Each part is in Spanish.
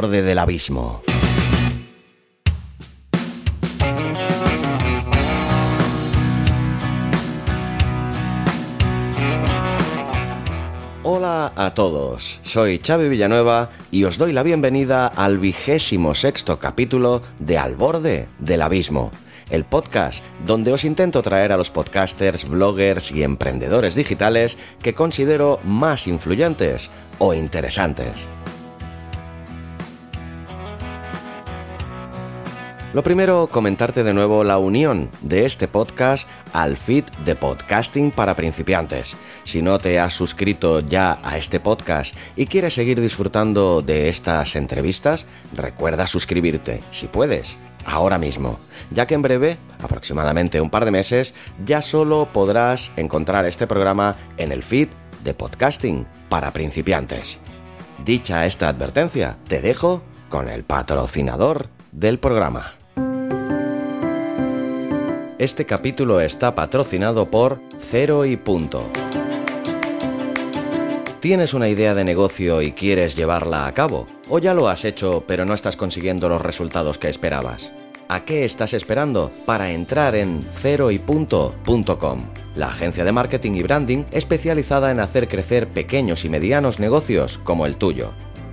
Borde del abismo. Hola a todos, soy Xavi Villanueva y os doy la bienvenida al vigésimo sexto capítulo de Al borde del abismo, el podcast donde os intento traer a los podcasters, bloggers y emprendedores digitales que considero más influyentes o interesantes. Lo primero, comentarte de nuevo la unión de este podcast al feed de podcasting para principiantes. Si no te has suscrito ya a este podcast y quieres seguir disfrutando de estas entrevistas, recuerda suscribirte, si puedes, ahora mismo, ya que en breve, aproximadamente un par de meses, ya solo podrás encontrar este programa en el feed de podcasting para principiantes. Dicha esta advertencia, te dejo con el patrocinador del programa. Este capítulo está patrocinado por Cero y Punto. ¿Tienes una idea de negocio y quieres llevarla a cabo? ¿O ya lo has hecho pero no estás consiguiendo los resultados que esperabas? ¿A qué estás esperando para entrar en ceroypunto.com? La agencia de marketing y branding especializada en hacer crecer pequeños y medianos negocios como el tuyo.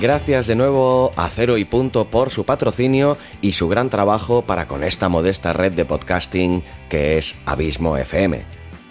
Gracias de nuevo a Cero y Punto por su patrocinio y su gran trabajo para con esta modesta red de podcasting que es Abismo FM.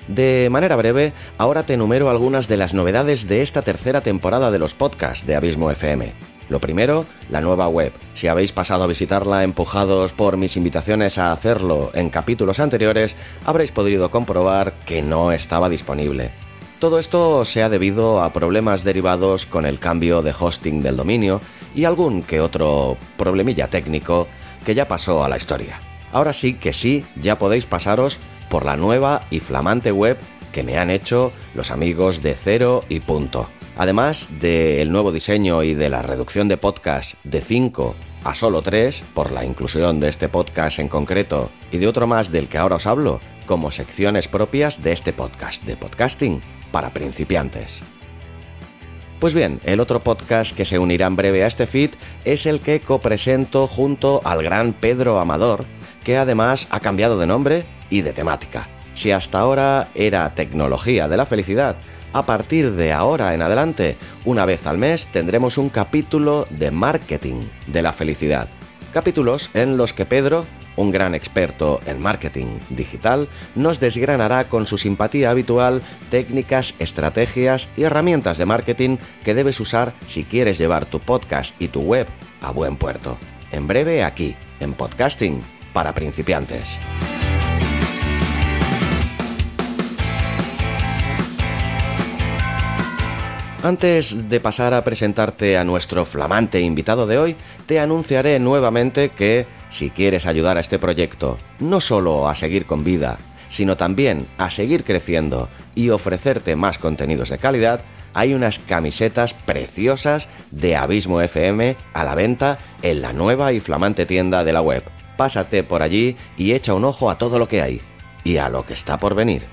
De manera breve, ahora te enumero algunas de las novedades de esta tercera temporada de los podcasts de Abismo FM. Lo primero, la nueva web. Si habéis pasado a visitarla empujados por mis invitaciones a hacerlo en capítulos anteriores, habréis podido comprobar que no estaba disponible. Todo esto se ha debido a problemas derivados con el cambio de hosting del dominio y algún que otro problemilla técnico que ya pasó a la historia. Ahora sí que sí, ya podéis pasaros por la nueva y flamante web que me han hecho los amigos de Cero y Punto. Además del nuevo diseño y de la reducción de podcast de 5 a solo 3 por la inclusión de este podcast en concreto y de otro más del que ahora os hablo como secciones propias de este podcast de podcasting para principiantes. Pues bien, el otro podcast que se unirá en breve a este feed es el que copresento junto al gran Pedro Amador, que además ha cambiado de nombre y de temática. Si hasta ahora era tecnología de la felicidad, a partir de ahora en adelante, una vez al mes tendremos un capítulo de marketing de la felicidad. Capítulos en los que Pedro un gran experto en marketing digital, nos desgranará con su simpatía habitual técnicas, estrategias y herramientas de marketing que debes usar si quieres llevar tu podcast y tu web a buen puerto. En breve aquí, en Podcasting para principiantes. Antes de pasar a presentarte a nuestro flamante invitado de hoy, te anunciaré nuevamente que, si quieres ayudar a este proyecto, no solo a seguir con vida, sino también a seguir creciendo y ofrecerte más contenidos de calidad, hay unas camisetas preciosas de Abismo FM a la venta en la nueva y flamante tienda de la web. Pásate por allí y echa un ojo a todo lo que hay y a lo que está por venir.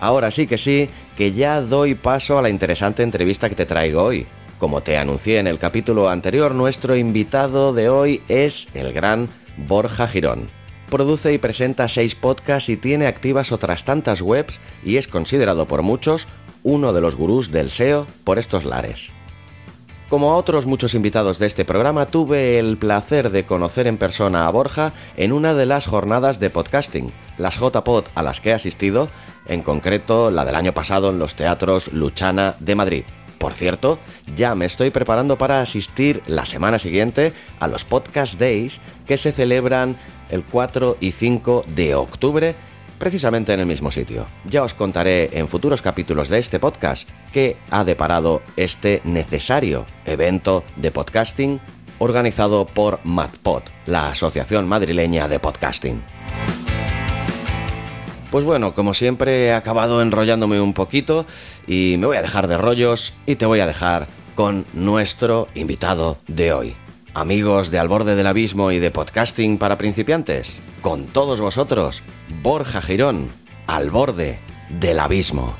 Ahora sí que sí, que ya doy paso a la interesante entrevista que te traigo hoy. Como te anuncié en el capítulo anterior, nuestro invitado de hoy es el gran Borja Girón. Produce y presenta seis podcasts y tiene activas otras tantas webs y es considerado por muchos uno de los gurús del SEO por estos lares. Como a otros muchos invitados de este programa, tuve el placer de conocer en persona a Borja en una de las jornadas de podcasting, las JPod a las que he asistido, en concreto la del año pasado en los teatros Luchana de Madrid. Por cierto, ya me estoy preparando para asistir la semana siguiente a los Podcast Days que se celebran el 4 y 5 de octubre precisamente en el mismo sitio. Ya os contaré en futuros capítulos de este podcast qué ha deparado este necesario evento de podcasting organizado por MadPod, la Asociación Madrileña de Podcasting. Pues bueno, como siempre he acabado enrollándome un poquito y me voy a dejar de rollos y te voy a dejar con nuestro invitado de hoy. Amigos de Al borde del abismo y de podcasting para principiantes, con todos vosotros, Borja Girón, al borde del abismo.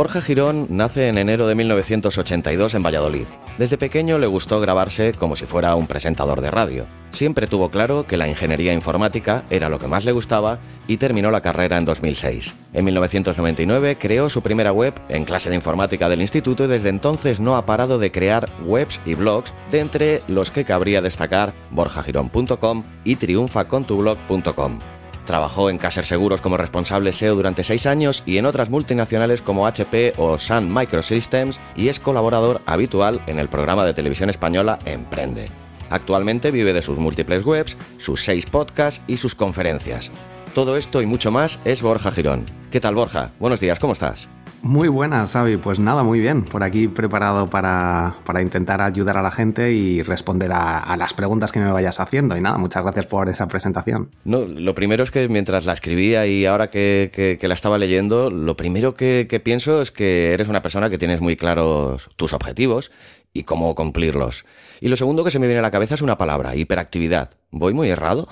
Borja Girón nace en enero de 1982 en Valladolid. Desde pequeño le gustó grabarse como si fuera un presentador de radio. Siempre tuvo claro que la ingeniería informática era lo que más le gustaba y terminó la carrera en 2006. En 1999 creó su primera web en clase de informática del instituto y desde entonces no ha parado de crear webs y blogs, de entre los que cabría destacar borjagirón.com y triunfacontublog.com. Trabajó en Caser Seguros como responsable SEO durante seis años y en otras multinacionales como HP o Sun Microsystems y es colaborador habitual en el programa de televisión española Emprende. Actualmente vive de sus múltiples webs, sus seis podcasts y sus conferencias. Todo esto y mucho más es Borja Girón. ¿Qué tal Borja? Buenos días, ¿cómo estás? Muy buenas, Xavi. Pues nada, muy bien. Por aquí preparado para, intentar ayudar a la gente y responder a, las preguntas que me vayas haciendo. Y nada, muchas gracias por esa presentación. No, lo primero es que mientras la escribía y ahora que, la estaba leyendo, lo primero que, que pienso es que eres una persona que tienes muy claros tus objetivos y cómo cumplirlos. Y lo segundo que se me viene a la cabeza es una palabra, hiperactividad. ¿Voy muy errado?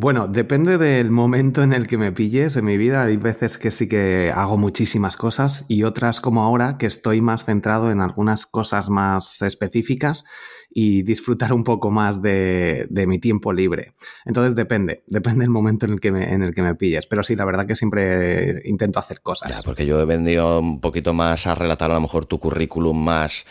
Bueno, depende del momento en el que me pilles en mi vida. Hay veces que sí que hago muchísimas cosas y otras como ahora que estoy más centrado en algunas cosas más específicas y disfrutar un poco más de, mi tiempo libre. Entonces depende, depende del momento en el, que me, en el que me pilles. Pero sí, la verdad que siempre intento hacer cosas. Porque yo he vendido un poquito más a relatar a lo mejor tu currículum más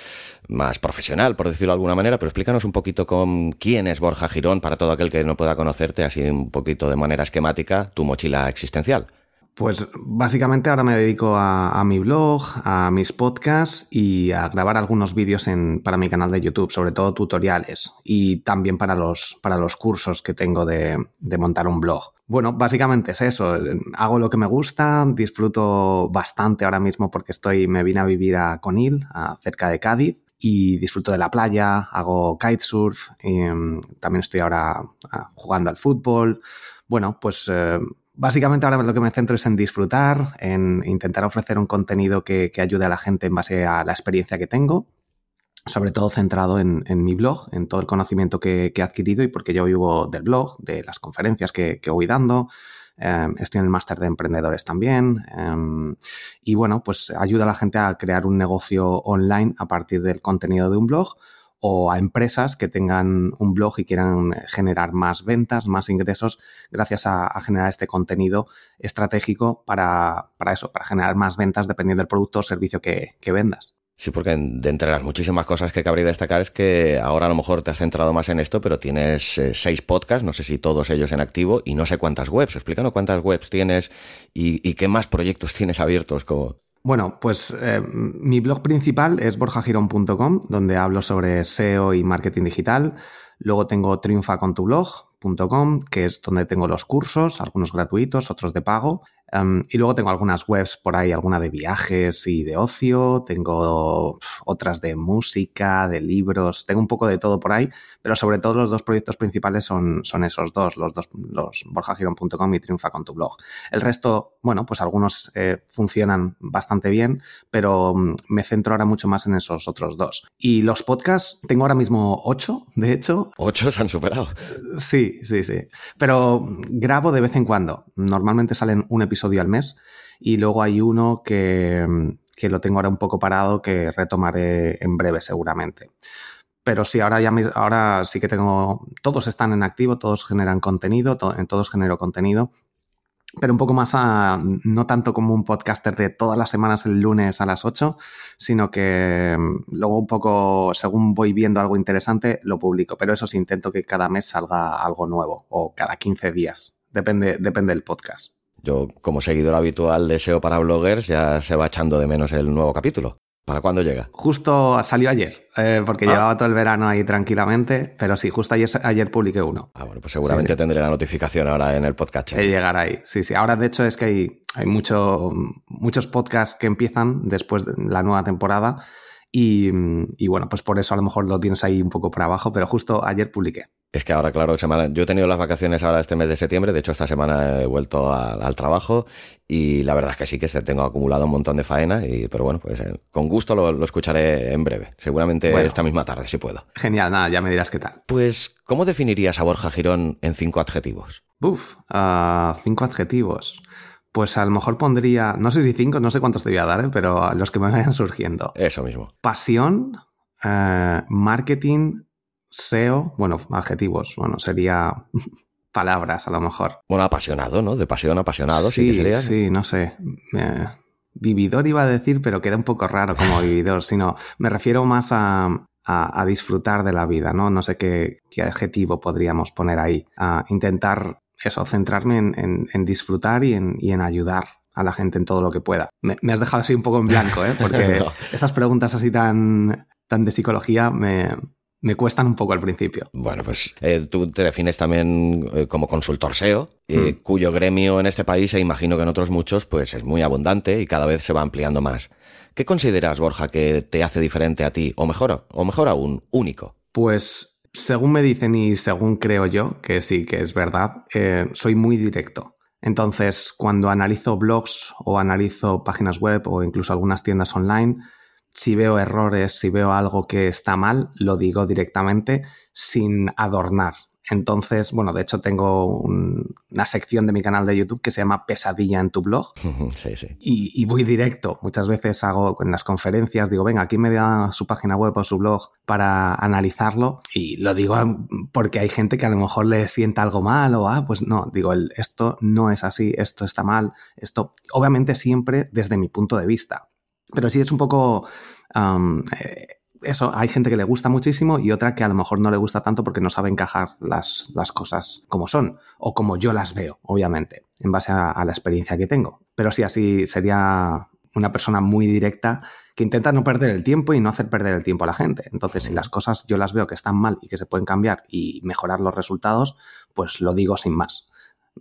más profesional, por decirlo de alguna manera, pero explícanos un poquito con quién es Borja Girón para todo aquel que no pueda conocerte así un poquito de manera esquemática, tu mochila existencial. Pues básicamente ahora me dedico a, mi blog, a mis podcasts y a grabar algunos vídeos para mi canal de YouTube, sobre todo tutoriales y también para los, para los cursos que tengo de, montar un blog. Bueno, básicamente es eso. Hago lo que me gusta, disfruto bastante ahora mismo porque estoy, me vine a vivir a Conil, cerca de Cádiz, y disfruto de la playa, hago kitesurf, mm, también estoy ahora ah, jugando al fútbol. Bueno, pues eh, básicamente ahora lo que me centro es en disfrutar, en intentar ofrecer un contenido que, ayude a la gente en base a la experiencia que tengo, sobre todo centrado en, mi blog, en todo el conocimiento que, he adquirido y porque yo vivo del blog, de las conferencias que voy dando, Em, estoy en el máster de emprendedores también. Em, y bueno, pues ayuda a la gente a crear un negocio online a partir del contenido de un blog o a empresas que tengan un blog y quieran generar más ventas, más ingresos gracias a, generar este contenido estratégico para, eso, para generar más ventas dependiendo del producto o servicio que vendas. Sí, porque de entre las muchísimas cosas que cabría destacar es que ahora a lo mejor te has centrado más en esto, pero tienes eh, seis podcasts, no sé si todos ellos en activo, y no sé cuántas webs. Explícanos cuántas webs tienes y, qué más proyectos tienes abiertos. Como... Bueno, pues eh, mi blog principal es borjagirón.com, donde hablo sobre SEO y marketing digital. Luego tengo triunfacontublog.com, que es donde tengo los cursos, algunos gratuitos, otros de pago. Em, y luego tengo algunas webs por ahí, alguna de viajes y de ocio, tengo otras de música, de libros, tengo un poco de todo por ahí, pero sobre todo los dos proyectos principales son, son esos dos, los dos, los borjagiron.com y Triunfa con tu blog. El resto, bueno, pues algunos eh, funcionan bastante bien, pero mm, me centro ahora mucho más en esos otros dos. Y los podcasts, tengo ahora mismo ocho, de hecho. ¿Ocho se han superado? Sí, sí, sí. Pero grabo de vez en cuando. Normalmente salen un episodio al mes y luego hay uno que, que lo tengo ahora un poco parado, que retomaré en breve seguramente. Pero sí, ahora ya ahora sí que tengo, todos están en activo, todos generan contenido, en todos genero contenido pero un poco más no tanto como un podcaster de todas las semanas el lunes a las 8, sino que mm, luego un poco, según voy viendo algo interesante, lo publico. Pero eso sí, intento que cada mes salga algo nuevo o cada 15 días. Depende, depende del podcast. Yo, como seguidor habitual de SEO para bloggers, ya se va echando de menos el nuevo capítulo. ¿Para cuándo llega? Justo salió ayer, eh, porque ah. llevaba todo el verano ahí tranquilamente, pero sí, justo ayer, ayer publiqué uno. Ah, bueno, pues seguramente tendré la notificación ahora en el podcast. De llegar ahí, sí, sí. Ahora, de hecho, es que hay, hay mucho, muchos podcasts que empiezan después de la nueva temporada y, y, bueno, pues por eso a lo mejor lo tienes ahí un poco por abajo, pero justo ayer publiqué. Es que ahora, claro, semana, yo he tenido las vacaciones ahora este mes de septiembre, de hecho esta semana he vuelto al trabajo y la verdad es que sí que se tengo acumulado un montón de faena, y, pero bueno, pues eh, con gusto lo, escucharé en breve, seguramente esta misma tarde si puedo. Genial, nada, ya me dirás qué tal. Pues, ¿cómo definirías a Borja Girón en cinco adjetivos? Uf, uh, cinco adjetivos. Pues a lo mejor pondría, no sé si cinco, no sé cuántos te voy a dar, ¿eh? pero los que me vayan surgiendo. Eso mismo. Pasión, uh, marketing, SEO, bueno, adjetivos, bueno, sería palabras a lo mejor. Bueno, apasionado, ¿no? De pasión, apasionado, sí, sí, sería. sí no sé. vividor iba a decir, pero queda un poco raro como vividor, sino me refiero más a, disfrutar de la vida, ¿no? No sé qué, adjetivo podríamos poner ahí. A intentar eso, centrarme en, disfrutar y en, y en ayudar a la gente en todo lo que pueda. Me, has dejado así un poco en blanco, ¿eh? Porque estas preguntas así tan, tan de psicología me, me cuestan un poco al principio. Bueno, pues eh, tú te defines también eh, como consultor SEO, eh, hmm. cuyo gremio en este país, e imagino que en otros muchos, pues es muy abundante y cada vez se va ampliando más. ¿Qué consideras, Borja, que te hace diferente a ti, o mejor, o mejor aún, único? Pues según me dicen y según creo yo, que sí que es verdad, soy muy directo. Entonces, cuando analizo blogs o analizo páginas web o incluso algunas tiendas online, si veo errores, si veo algo que está mal, lo digo directamente sin adornar. Entonces, bueno, de hecho tengo una sección de mi canal de YouTube que se llama Pesadilla en tu blog. Sí, sí. Y, voy directo. Muchas veces hago en las conferencias, digo, venga, aquí me da su página web o su blog para analizarlo. Y lo digo porque hay gente que a lo mejor le sienta algo mal o, ah, pues no, digo, esto no es así, esto está mal, esto, obviamente siempre desde mi punto de vista. Pero sí es un poco... Eh, eso, hay gente que le gusta muchísimo y otra que a lo mejor no le gusta tanto porque no sabe encajar las, las cosas como son o como yo las veo, obviamente, en base a, la experiencia que tengo. Pero sí, así sería una persona muy directa que intenta no perder el tiempo y no hacer perder el tiempo a la gente. Entonces, si las cosas yo las veo que están mal y que se pueden cambiar y mejorar los resultados, pues lo digo sin más.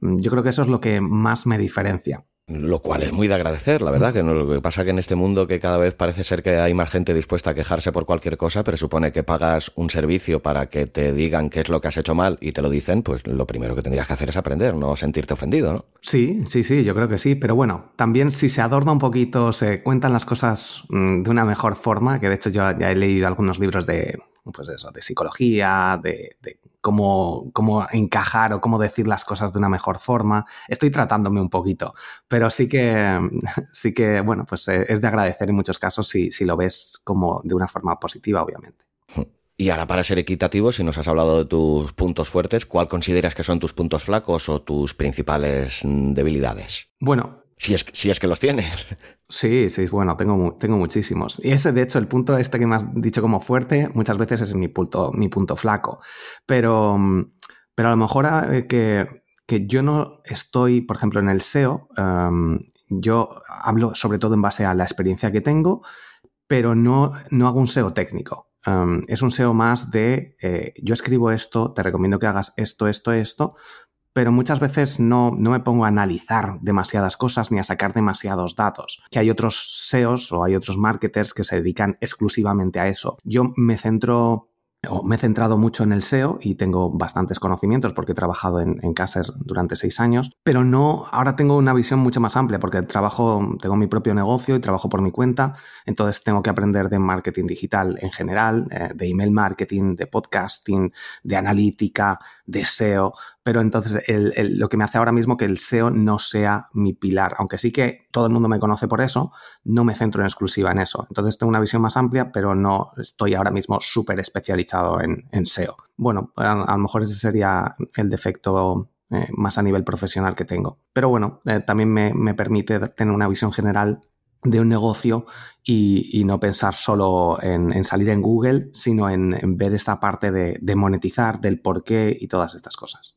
Yo creo que eso es lo que más me diferencia. Lo cual es muy de agradecer, la verdad, que lo que pasa que en este mundo que cada vez parece ser que hay más gente dispuesta a quejarse por cualquier cosa, pero supone que pagas un servicio para que te digan qué es lo que has hecho mal y te lo dicen, pues lo primero que tendrías que hacer es aprender, no sentirte ofendido, ¿no? Sí, sí, sí, yo creo que sí, pero bueno, también si se adorna un poquito, se cuentan las cosas mm, de una mejor forma, que de hecho yo ya he leído algunos libros de, pues eso, de psicología, de, de cómo, cómo encajar o cómo decir las cosas de una mejor forma. Estoy tratándome un poquito, pero sí que, sí que bueno, pues eh, es de agradecer en muchos casos si, si lo ves como de una forma positiva, obviamente. Y ahora, para ser equitativo, si nos has hablado de tus puntos fuertes, ¿cuál consideras que son tus puntos flacos o tus principales mm, debilidades? Bueno, si es, si es que los tienes. Sí, sí, bueno, tengo, tengo muchísimos. Y ese, de hecho, el punto este que me has dicho como fuerte, muchas veces es mi punto, mi punto flaco. Pero, pero a lo mejor eh, que, que yo no estoy, por ejemplo, en el SEO, em, yo hablo sobre todo en base a la experiencia que tengo, pero no, no hago un SEO técnico. Em, es un SEO más de, eh, yo escribo esto, te recomiendo que hagas esto, esto, esto, pero muchas veces no, no, me pongo a analizar demasiadas cosas ni a sacar demasiados datos. Que hay otros SEOs o hay otros marketers que se dedican exclusivamente a eso. Yo me centro me he centrado mucho en el SEO y tengo bastantes conocimientos porque he trabajado en, en durante seis años, pero no, ahora tengo una visión mucho más amplia porque trabajo, tengo mi propio negocio y trabajo por mi cuenta, entonces tengo que aprender de marketing digital en general, eh, de email marketing, de podcasting, de analítica, de SEO, pero entonces lo que me hace ahora mismo que el SEO no sea mi pilar, aunque sí que todo el mundo me conoce por eso, no me centro en exclusiva en eso. Entonces tengo una visión más amplia, pero no estoy ahora mismo súper especializado en, SEO. Bueno, a, lo mejor ese sería el defecto eh, más a nivel profesional que tengo. Pero bueno, eh, también me, me, permite tener una visión general de un negocio y, no pensar solo en, salir en Google, sino en, ver esta parte de, monetizar, del por qué y todas estas cosas.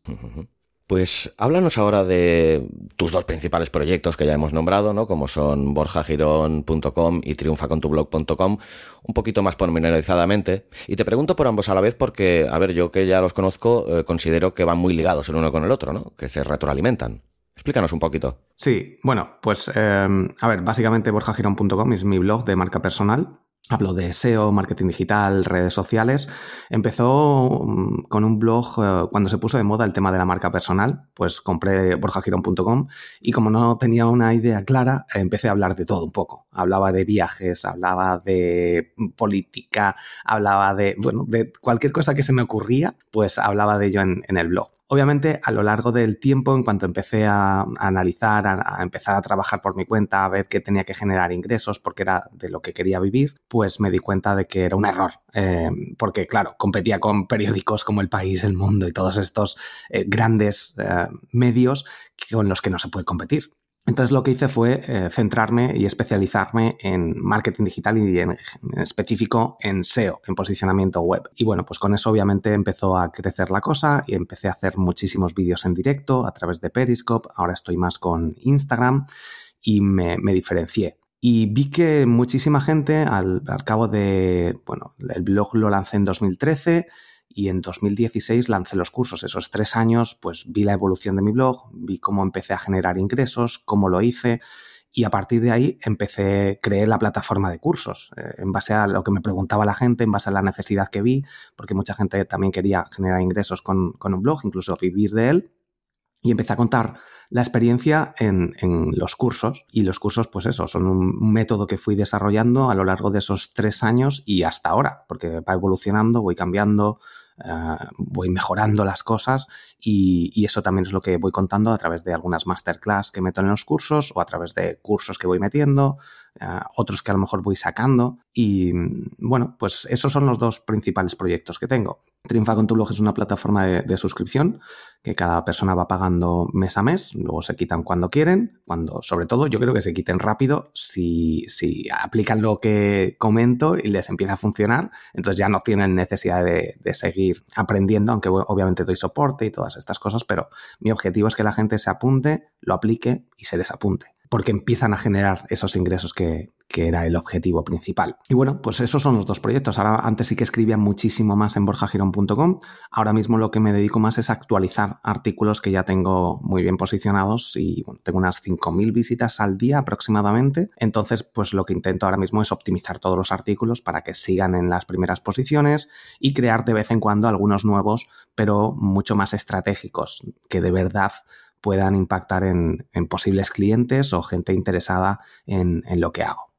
Pues háblanos ahora de tus dos principales proyectos que ya hemos nombrado, ¿no? Como son borjagirón.com y triunfacontublog.com, un poquito más pormenorizadamente. Y te pregunto por ambos a la vez porque, a ver, yo que ya los conozco, eh, considero que van muy ligados el uno con el otro, ¿no? Que se retroalimentan. Explícanos un poquito. Sí, bueno, pues em, a ver, básicamente borjagirón.com es mi blog de marca personal. Hablo de SEO, marketing digital, redes sociales. Empezó mm, con un blog eh, cuando se puso de moda el tema de la marca personal, pues compré borjagirón.com y como no tenía una idea clara, empecé a hablar de todo un poco. Hablaba de viajes, hablaba de política, hablaba de, bueno, de cualquier cosa que se me ocurría, pues hablaba de ello en el blog. Obviamente, a lo largo del tiempo, en cuanto empecé a, analizar, a, empezar a trabajar por mi cuenta, a ver qué tenía que generar ingresos, porque era de lo que quería vivir, pues me di cuenta de que era un error. Eh, porque, claro, competía con periódicos como El País, El Mundo y todos estos eh, grandes eh, medios con los que no se puede competir. Entonces lo que hice fue eh, centrarme y especializarme en marketing digital y en, específico en SEO, en posicionamiento web. Y bueno, pues con eso obviamente empezó a crecer la cosa y empecé a hacer muchísimos vídeos en directo a través de Periscope. Ahora estoy más con Instagram y me, diferencié. Y vi que muchísima gente al, al cabo de, bueno, el blog lo lancé en 2013 y en 2016 lancé los cursos. Esos tres años, pues vi la evolución de mi blog, vi cómo empecé a generar ingresos, cómo lo hice y a partir de ahí empecé, creé la plataforma de cursos, eh, en base a lo que me preguntaba la gente, en base a la necesidad que vi, porque mucha gente también quería generar ingresos con, un blog, incluso vivir de él. Y empecé a contar la experiencia en, en, los cursos. Y los cursos, pues eso, son un método que fui desarrollando a lo largo de esos tres años y hasta ahora, porque va evolucionando, voy cambiando, eh, voy mejorando las cosas y, eso también es lo que voy contando a través de algunas masterclass que meto en los cursos o a través de cursos que voy metiendo, eh, otros que a lo mejor voy sacando y bueno, pues esos son los dos principales proyectos que tengo. Triunfa con tu blog es una plataforma de, suscripción que cada persona va pagando mes a mes, luego se quitan cuando quieren, cuando sobre todo yo creo que se quiten rápido si, si aplican lo que comento y les empieza a funcionar, entonces ya no tienen necesidad de, de seguir aprendiendo, aunque obviamente doy soporte y todas estas cosas, pero mi objetivo es que la gente se apunte, lo aplique y se desapunte porque empiezan a generar esos ingresos que, era el objetivo principal. Y bueno, pues esos son los dos proyectos. Ahora, antes sí que escribía muchísimo más en borjagirón.com. Ahora mismo lo que me dedico más es actualizar artículos que ya tengo muy bien posicionados y tengo unas 5.000 visitas al día aproximadamente. Entonces, pues lo que intento ahora mismo es optimizar todos los artículos para que sigan en las primeras posiciones y crear de vez en cuando algunos nuevos, pero mucho más estratégicos, que de verdad puedan impactar en, posibles clientes o gente interesada en, lo que hago.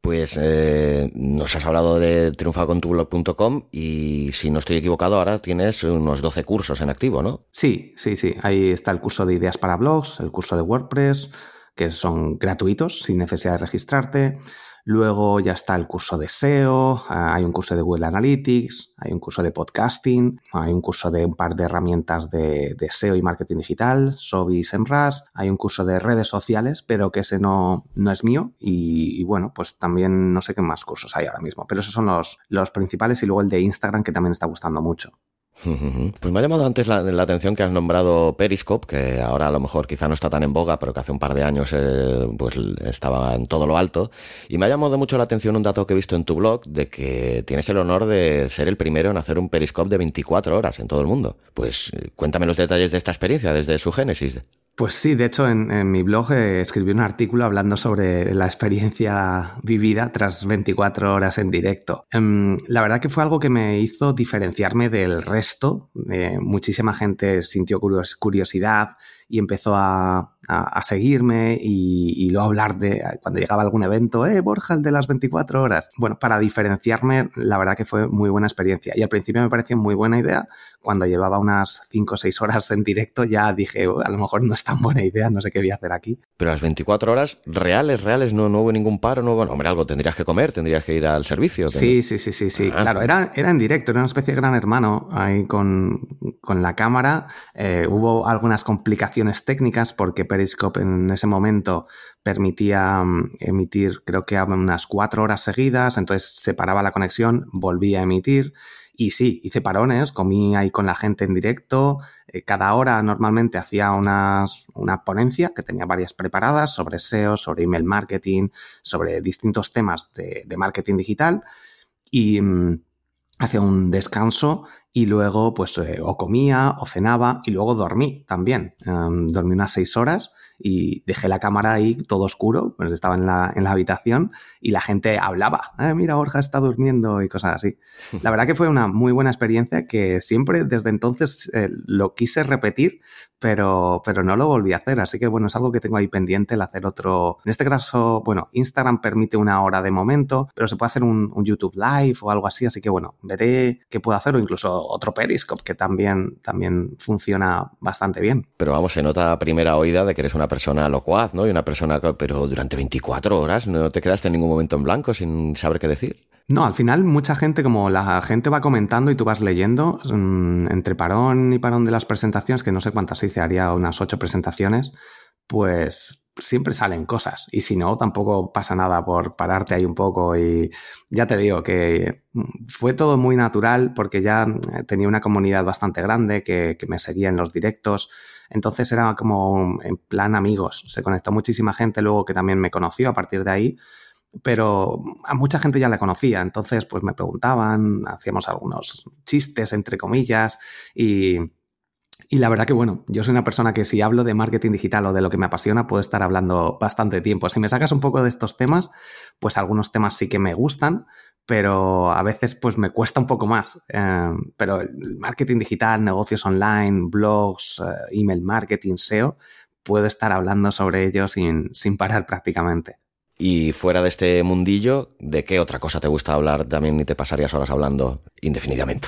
Pues eh, nos has hablado de triunfacontublog.com y si no estoy equivocado ahora tienes unos 12 cursos en activo, ¿no? Sí, sí, sí. Ahí está el curso de ideas para blogs, el curso de WordPress, que son gratuitos sin necesidad de registrarte. Luego ya está el curso de SEO, ah, hay un curso de Google Analytics, hay un curso de podcasting, hay un curso de un par de herramientas de, SEO y marketing digital, Sobi y Semras, hay un curso de redes sociales, pero que ese no, no es mío. Y, bueno, pues también no sé qué más cursos hay ahora mismo, pero esos son los, los principales y luego el de Instagram que también está gustando mucho. Pues me ha llamado antes la, atención que has nombrado Periscope, que ahora a lo mejor quizá no está tan en boga, pero que hace un par de años eh, pues estaba en todo lo alto. Y me ha llamado mucho la atención un dato que he visto en tu blog de que tienes el honor de ser el primero en hacer un Periscope de 24 horas en todo el mundo. Pues eh, cuéntame los detalles de esta experiencia desde su génesis. Pues sí, de hecho en, mi blog eh, escribí un artículo hablando sobre la experiencia vivida tras 24 horas en directo. Em, la verdad que fue algo que me hizo diferenciarme del resto. muchísima gente sintió curiosidad y empezó a, a, seguirme y, luego hablar de cuando llegaba algún evento, eh, Borja, el de las 24 horas. Bueno, para diferenciarme, la verdad que fue muy buena experiencia. Y al principio me pareció muy buena idea. Cuando llevaba unas 5 o 6 horas en directo, ya dije, oh, a lo mejor no es tan buena idea, no sé qué voy a hacer aquí. Pero las 24 horas reales, reales, no, no hubo ningún paro, no, bueno, hombre, algo tendrías que comer, tendrías que ir al servicio. Sí, sí, sí, sí, sí. Ah. Claro, era, era en directo, era una especie de gran hermano ahí con, con la cámara. Eh, hubo algunas complicaciones técnicas porque Periscope en ese momento permitía mm, emitir, creo que unas cuatro horas seguidas, entonces se paraba la conexión, volvía a emitir. Y sí, hice parones, comí ahí con la gente en directo. Eh, cada hora normalmente hacía unas, una ponencia que tenía varias preparadas sobre SEO, sobre email marketing, sobre distintos temas de, de marketing digital. Y, mm, hacía un descanso y luego pues eh, o comía o cenaba y luego dormí también. Em, dormí unas seis horas y dejé la cámara ahí todo oscuro, pues estaba en la, en la habitación y la gente hablaba, eh, mira, Borja está durmiendo y cosas así. La verdad que fue una muy buena experiencia que siempre desde entonces eh, lo quise repetir, pero, pero no lo volví a hacer, así que bueno, es algo que tengo ahí pendiente el hacer otro. En este caso, bueno, Instagram permite una hora de momento, pero se puede hacer un, un YouTube Live o algo así, así que bueno, veré qué puedo hacer o incluso otro Periscope que también, también funciona bastante bien. Pero vamos, se nota a primera oída de que eres una persona locuaz, ¿no? Y una persona, pero durante 24 horas no te quedaste en ningún momento en blanco sin saber qué decir. No, al final mucha gente, como la gente va comentando y tú vas leyendo, mm, entre parón y parón de las presentaciones, que no sé cuántas hice, haría unas ocho presentaciones, pues siempre salen cosas. Y si no, tampoco pasa nada por pararte ahí un poco. Y ya te digo que fue todo muy natural porque ya eh, tenía una comunidad bastante grande que, me seguía en los directos. Entonces era como en plan amigos. Se conectó muchísima gente luego que también me conoció a partir de ahí. Pero a mucha gente ya la conocía, entonces pues me preguntaban, hacíamos algunos chistes entre comillas y, y la verdad que, bueno, yo soy una persona que si hablo de marketing digital o de lo que me apasiona, puedo estar hablando bastante tiempo. Si me sacas un poco de estos temas, pues algunos temas sí que me gustan, pero a veces pues me cuesta un poco más. Eh, pero el marketing digital, negocios online, blogs, eh, email marketing, SEO, puedo estar hablando sobre ello sin, sin parar prácticamente. Y fuera de este mundillo, ¿de qué otra cosa te gusta hablar también y te pasarías horas hablando indefinidamente?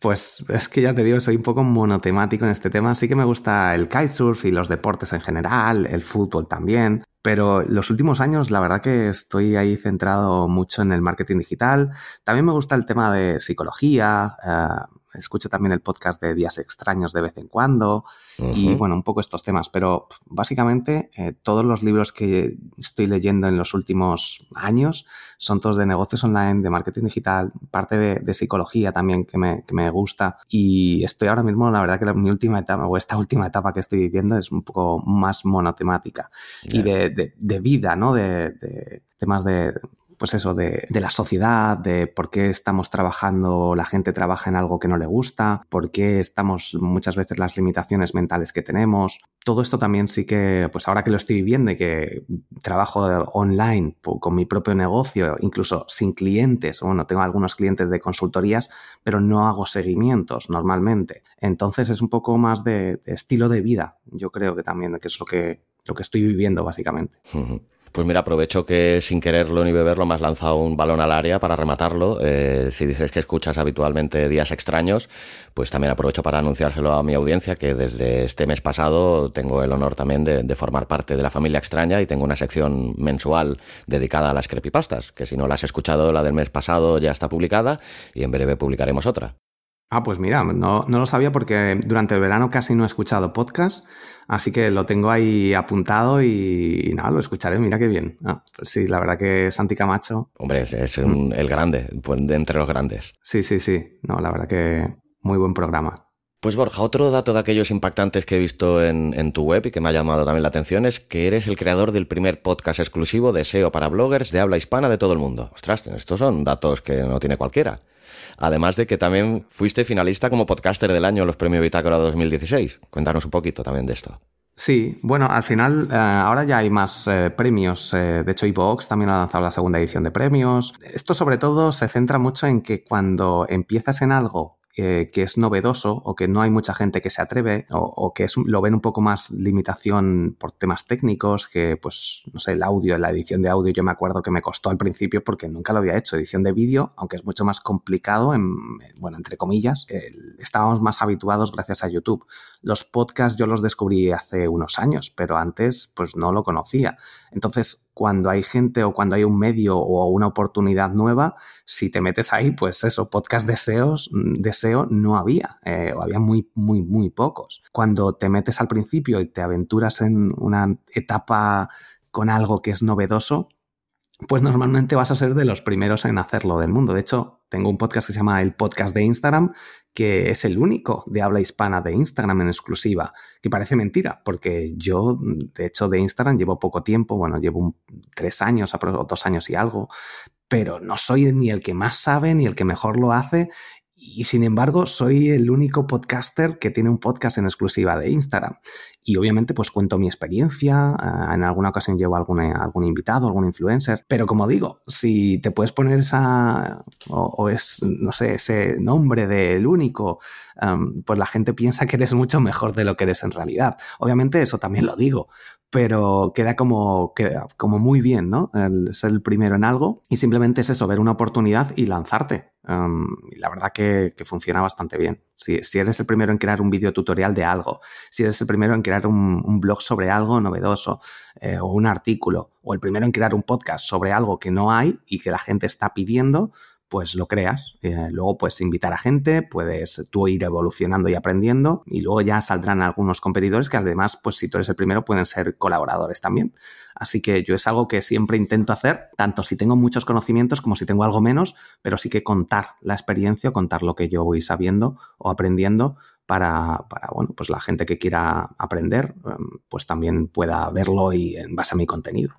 pues es que ya te digo, soy un poco monotemático en este tema. Sí que me gusta el kitesurf y los deportes en general, el fútbol también. Pero los últimos años, la verdad que estoy ahí centrado mucho en el marketing digital. También me gusta el tema de psicología, eh, escucho también el podcast de Días Extraños de vez en cuando y bueno, un poco estos temas, pero básicamente eh, todos los libros que estoy leyendo en los últimos años son todos de negocios online, de marketing digital, parte de, psicología también que me, que me, gusta y estoy ahora mismo, la verdad que mi última etapa o esta última etapa que estoy viviendo es un poco más monotemática y de, de, vida, ¿no? de temas de pues eso, de, la sociedad, de por qué estamos trabajando, la gente trabaja en algo que no le gusta, por qué estamos muchas veces las limitaciones mentales que tenemos. Todo esto también sí que, pues ahora que lo estoy viviendo y que trabajo online con mi propio negocio, incluso sin clientes, bueno, tengo algunos clientes de consultorías, pero no hago seguimientos normalmente. Entonces es un poco más de, estilo de vida, yo creo que también, que es lo que, lo que estoy viviendo básicamente. Pues mira, aprovecho que sin quererlo ni beberlo me has lanzado un balón al área para rematarlo. Eh, si dices que escuchas habitualmente días extraños, pues también aprovecho para anunciárselo a mi audiencia que desde este mes pasado tengo el honor también de, formar parte de la familia extraña y tengo una sección mensual dedicada a las creepypastas, que si no la has escuchado, la del mes pasado ya está publicada y en breve publicaremos otra. Ah, pues mira, no, no, lo sabía porque durante el verano casi no he escuchado podcast, así que lo tengo ahí apuntado y, nada, lo escucharé, mira qué bien. Ah, pues sí, la verdad que Santi Camacho... Hombre, es, el grande, pues, de entre los grandes. Sí, sí, sí, no, la verdad que muy buen programa. Pues Borja, otro dato de aquellos impactantes que he visto en, en, tu web y que me ha llamado también la atención es que eres el creador del primer podcast exclusivo de SEO para bloggers de habla hispana de todo el mundo. Ostras, estos son datos que no tiene cualquiera. Además de que también fuiste finalista como podcaster del año en los premios Bitácora 2016. Cuéntanos un poquito también de esto. Sí, bueno, al final eh, ahora ya hay más eh, premios. Eh, de hecho, iVoox también ha lanzado la segunda edición de premios. Esto sobre todo se centra mucho en que cuando empiezas en algo eh, que es novedoso o que no hay mucha gente que se atreve o, que es, lo ven un poco más limitación por temas técnicos, que pues, no sé, el audio, la edición de audio, yo me acuerdo que me costó al principio porque nunca lo había hecho. Edición de vídeo, aunque es mucho más complicado, en, bueno, entre comillas, estábamos más habituados gracias a YouTube. Los podcasts yo los descubrí hace unos años, pero antes pues no lo conocía. Entonces, cuando hay gente o cuando hay un medio o una oportunidad nueva, si te metes ahí, pues eso, podcast deseos, deseo no había, eh, o había muy, muy, muy pocos. Cuando te metes al principio y te aventuras en una etapa con algo que es novedoso, pues normalmente vas a ser de los primeros en hacerlo del mundo. De hecho, tengo un podcast que se llama el podcast de Instagram, que es el único de habla hispana de Instagram en exclusiva, que parece mentira, porque yo, de hecho, de Instagram llevo poco tiempo, bueno, llevo tres años, dos años y algo, pero no soy ni el que más sabe ni el que mejor lo hace y sin embargo, soy el único podcaster que tiene un podcast en exclusiva de Instagram. Y obviamente, pues cuento mi experiencia. Eh, en alguna ocasión llevo algún, algún invitado, algún influencer. Pero como digo, si te puedes poner esa. o, es, no sé, ese nombre del único, pues la gente piensa que eres mucho mejor de lo que eres en realidad. Obviamente, eso también lo digo pero queda como, como muy bien, ¿no? El ser el primero en algo y simplemente es eso, ver una oportunidad y lanzarte. y la verdad que, funciona bastante bien. Si, eres el primero en crear un video tutorial de algo, si eres el primero en crear un, blog sobre algo novedoso eh, o un artículo, o el primero en crear un podcast sobre algo que no hay y que la gente está pidiendo, pues lo creas. Eh, luego puedes invitar a gente, puedes tú ir evolucionando y aprendiendo y luego ya saldrán algunos competidores que además, pues si tú eres el primero, pueden ser colaboradores también. Así que yo es algo que siempre intento hacer, tanto si tengo muchos conocimientos como si tengo algo menos, pero sí que contar la experiencia, contar lo que yo voy sabiendo o aprendiendo para, para, bueno, pues la gente que quiera aprender, em, pues también pueda verlo y en base a mi contenido.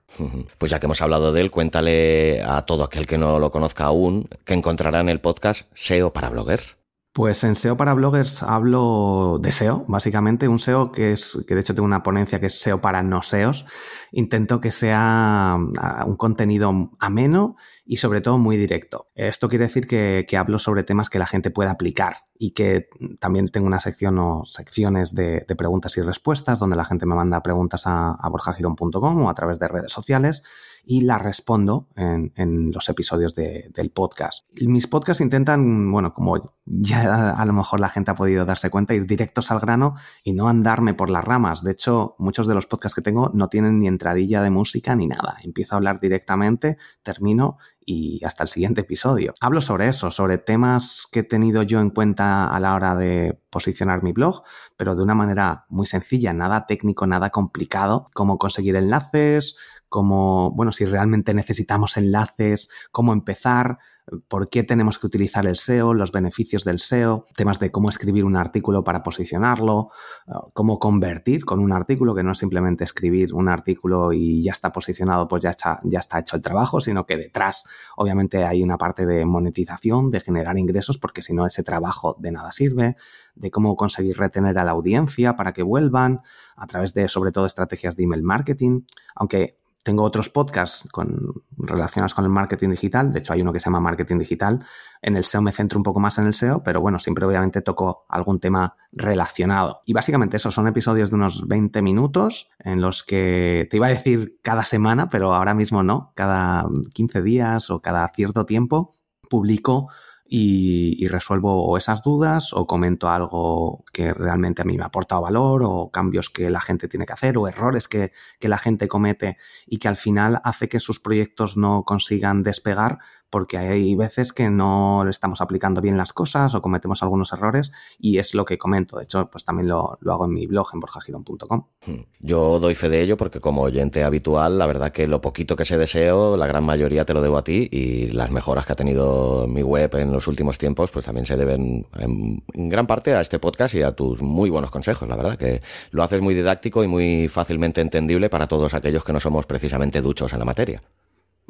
Pues ya que hemos hablado de él, cuéntale a todo aquel que no lo conozca aún que encontrará en el podcast SEO para bloggers. Pues en SEO para bloggers hablo de SEO, básicamente un SEO que es, que de hecho tengo una ponencia que es SEO para no SEOs. Intento que sea ah, un contenido ameno y sobre todo muy directo. Esto quiere decir que, hablo sobre temas que la gente pueda aplicar y que también tengo una sección o secciones de, preguntas y respuestas donde la gente me manda preguntas a, a borjagirón.com o a través de redes sociales y la respondo en, los episodios del podcast. Mis podcasts intentan, bueno, como ya a lo mejor la gente ha podido darse cuenta, ir directos al grano y no andarme por las ramas. De hecho, muchos de los podcasts que tengo no tienen ni entradilla de música ni nada. Empiezo a hablar directamente, termino y hasta el siguiente episodio. Hablo sobre eso, sobre temas que he tenido yo en cuenta a la hora de posicionar mi blog, pero de una manera muy sencilla, nada técnico, nada complicado, cómo conseguir enlaces, cómo, bueno, si realmente necesitamos enlaces, cómo empezar, por qué tenemos que utilizar el SEO, los beneficios del SEO, temas de cómo escribir un artículo para posicionarlo, eh, cómo convertir con un artículo, que no es simplemente escribir un artículo y ya está posicionado, pues ya está, ya está hecho el trabajo, sino que detrás obviamente hay una parte de monetización, de generar ingresos, porque si no ese trabajo de nada sirve, de cómo conseguir retener a la audiencia para que vuelvan, a través de sobre todo estrategias de email marketing, aunque tengo otros podcasts con, relacionados con el marketing digital. De hecho, hay uno que se llama Marketing Digital. En el SEO me centro un poco más en el SEO, pero bueno, siempre obviamente toco algún tema relacionado. Y básicamente eso, son episodios de unos 20 minutos en los que te iba a decir cada semana, pero ahora mismo no, cada 15 días o cada cierto tiempo publico y, resuelvo o esas dudas o comento algo que realmente a mí me ha aportado valor o cambios que la gente tiene que hacer o errores que, que la gente comete y que al final hace que sus proyectos no consigan despegar porque hay veces que no le estamos aplicando bien las cosas o cometemos algunos errores y es lo que comento. De hecho, pues también lo, hago en mi blog en borjagirón.com. Hmm. Yo doy fe de ello porque como oyente habitual, la verdad que lo poquito que se deseo, la gran mayoría te lo debo a ti y las mejoras que ha tenido mi web en los últimos tiempos, pues también se deben en, en gran parte a este podcast y a tus muy buenos consejos. La verdad que lo haces muy didáctico y muy fácilmente entendible para todos aquellos que no somos precisamente duchos en la materia.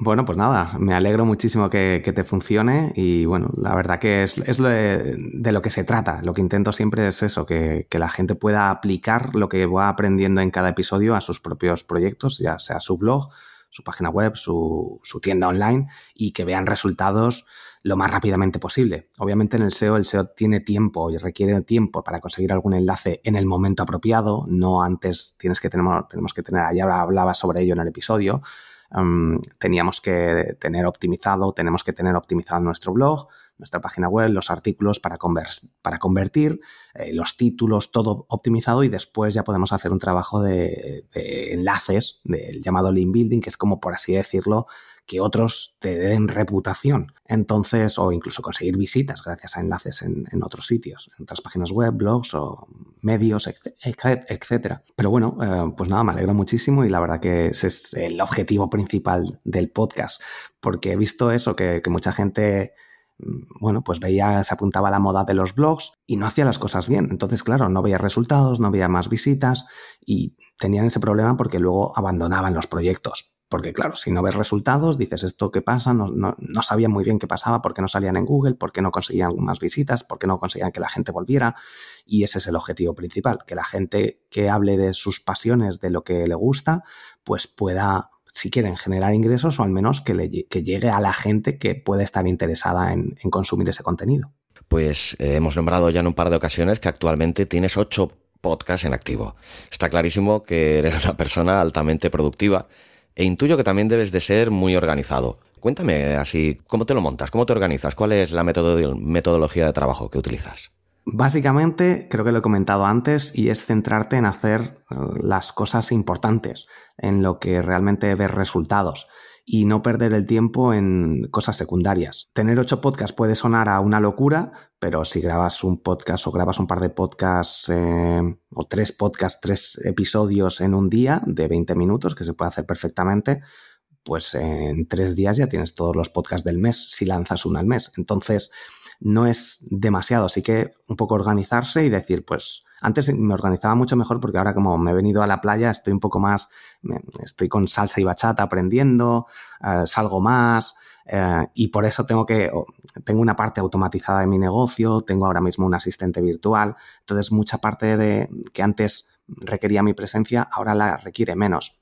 Bueno, pues nada, me alegro muchísimo que, te funcione y bueno, la verdad que es, lo de, lo que se trata. Lo que intento siempre es eso, que, la gente pueda aplicar lo que va aprendiendo en cada episodio a sus propios proyectos, ya sea su blog, su página web, su, su tienda online y que vean resultados lo más rápidamente posible. Obviamente en el SEO el SEO tiene tiempo y requiere tiempo para conseguir algún enlace en el momento apropiado, no antes tienes que tener, tenemos que tener, ya hablaba sobre ello en el episodio, um, teníamos que tener optimizado, tenemos que tener optimizado nuestro blog, nuestra página web, los artículos para, para convertir, eh, los títulos, todo optimizado y después ya podemos hacer un trabajo de, de enlaces, del llamado link building, que es como por así decirlo, que otros te den reputación. Entonces, o incluso conseguir visitas gracias a enlaces en, otros sitios, en otras páginas web, blogs o medios, etcétera. Pero bueno, eh, pues nada, me alegro muchísimo y la verdad que ese es el objetivo principal del podcast, porque he visto eso, que, que mucha gente mm, bueno, pues veía, se apuntaba a la moda de los blogs y no hacía las cosas bien. Entonces, claro, no veía resultados, no veía más visitas y tenían ese problema porque luego abandonaban los proyectos. Porque claro, si no ves resultados, dices esto qué pasa, no, no, sabían muy bien qué pasaba, por qué no salían en Google, por qué no conseguían más visitas, por qué no conseguían que la gente volviera. Y ese es el objetivo principal, que la gente que hable de sus pasiones, de lo que le gusta, pues pueda, si quieren, generar ingresos o al menos que, le, que llegue a la gente que puede estar interesada en, en consumir ese contenido. Pues eh, hemos nombrado ya en un par de ocasiones que actualmente tienes ocho podcasts en activo. Está clarísimo que eres una persona altamente productiva e intuyo que también debes de ser muy organizado. Cuéntame así, ¿cómo te lo montas? ¿Cómo te organizas? ¿Cuál es la metodología de trabajo que utilizas? Básicamente, creo que lo he comentado antes, y es centrarte en hacer eh, las cosas importantes, en lo que realmente ves resultados y no perder el tiempo en cosas secundarias. Tener ocho podcasts puede sonar a una locura, pero si grabas un podcast o grabas un par de podcasts eh, o tres podcasts, tres episodios en un día de 20 minutos, que se puede hacer perfectamente, pues en tres días ya tienes todos los podcasts del mes si lanzas uno al mes. Entonces, no es demasiado, así que un poco organizarse y decir, pues antes me organizaba mucho mejor porque ahora como me he venido a la playa estoy un poco más, estoy con salsa y bachata aprendiendo, eh, salgo más eh, y por eso tengo que, tengo una parte automatizada de mi negocio, tengo ahora mismo un asistente virtual, entonces mucha parte de que antes requería mi presencia ahora la requiere menos.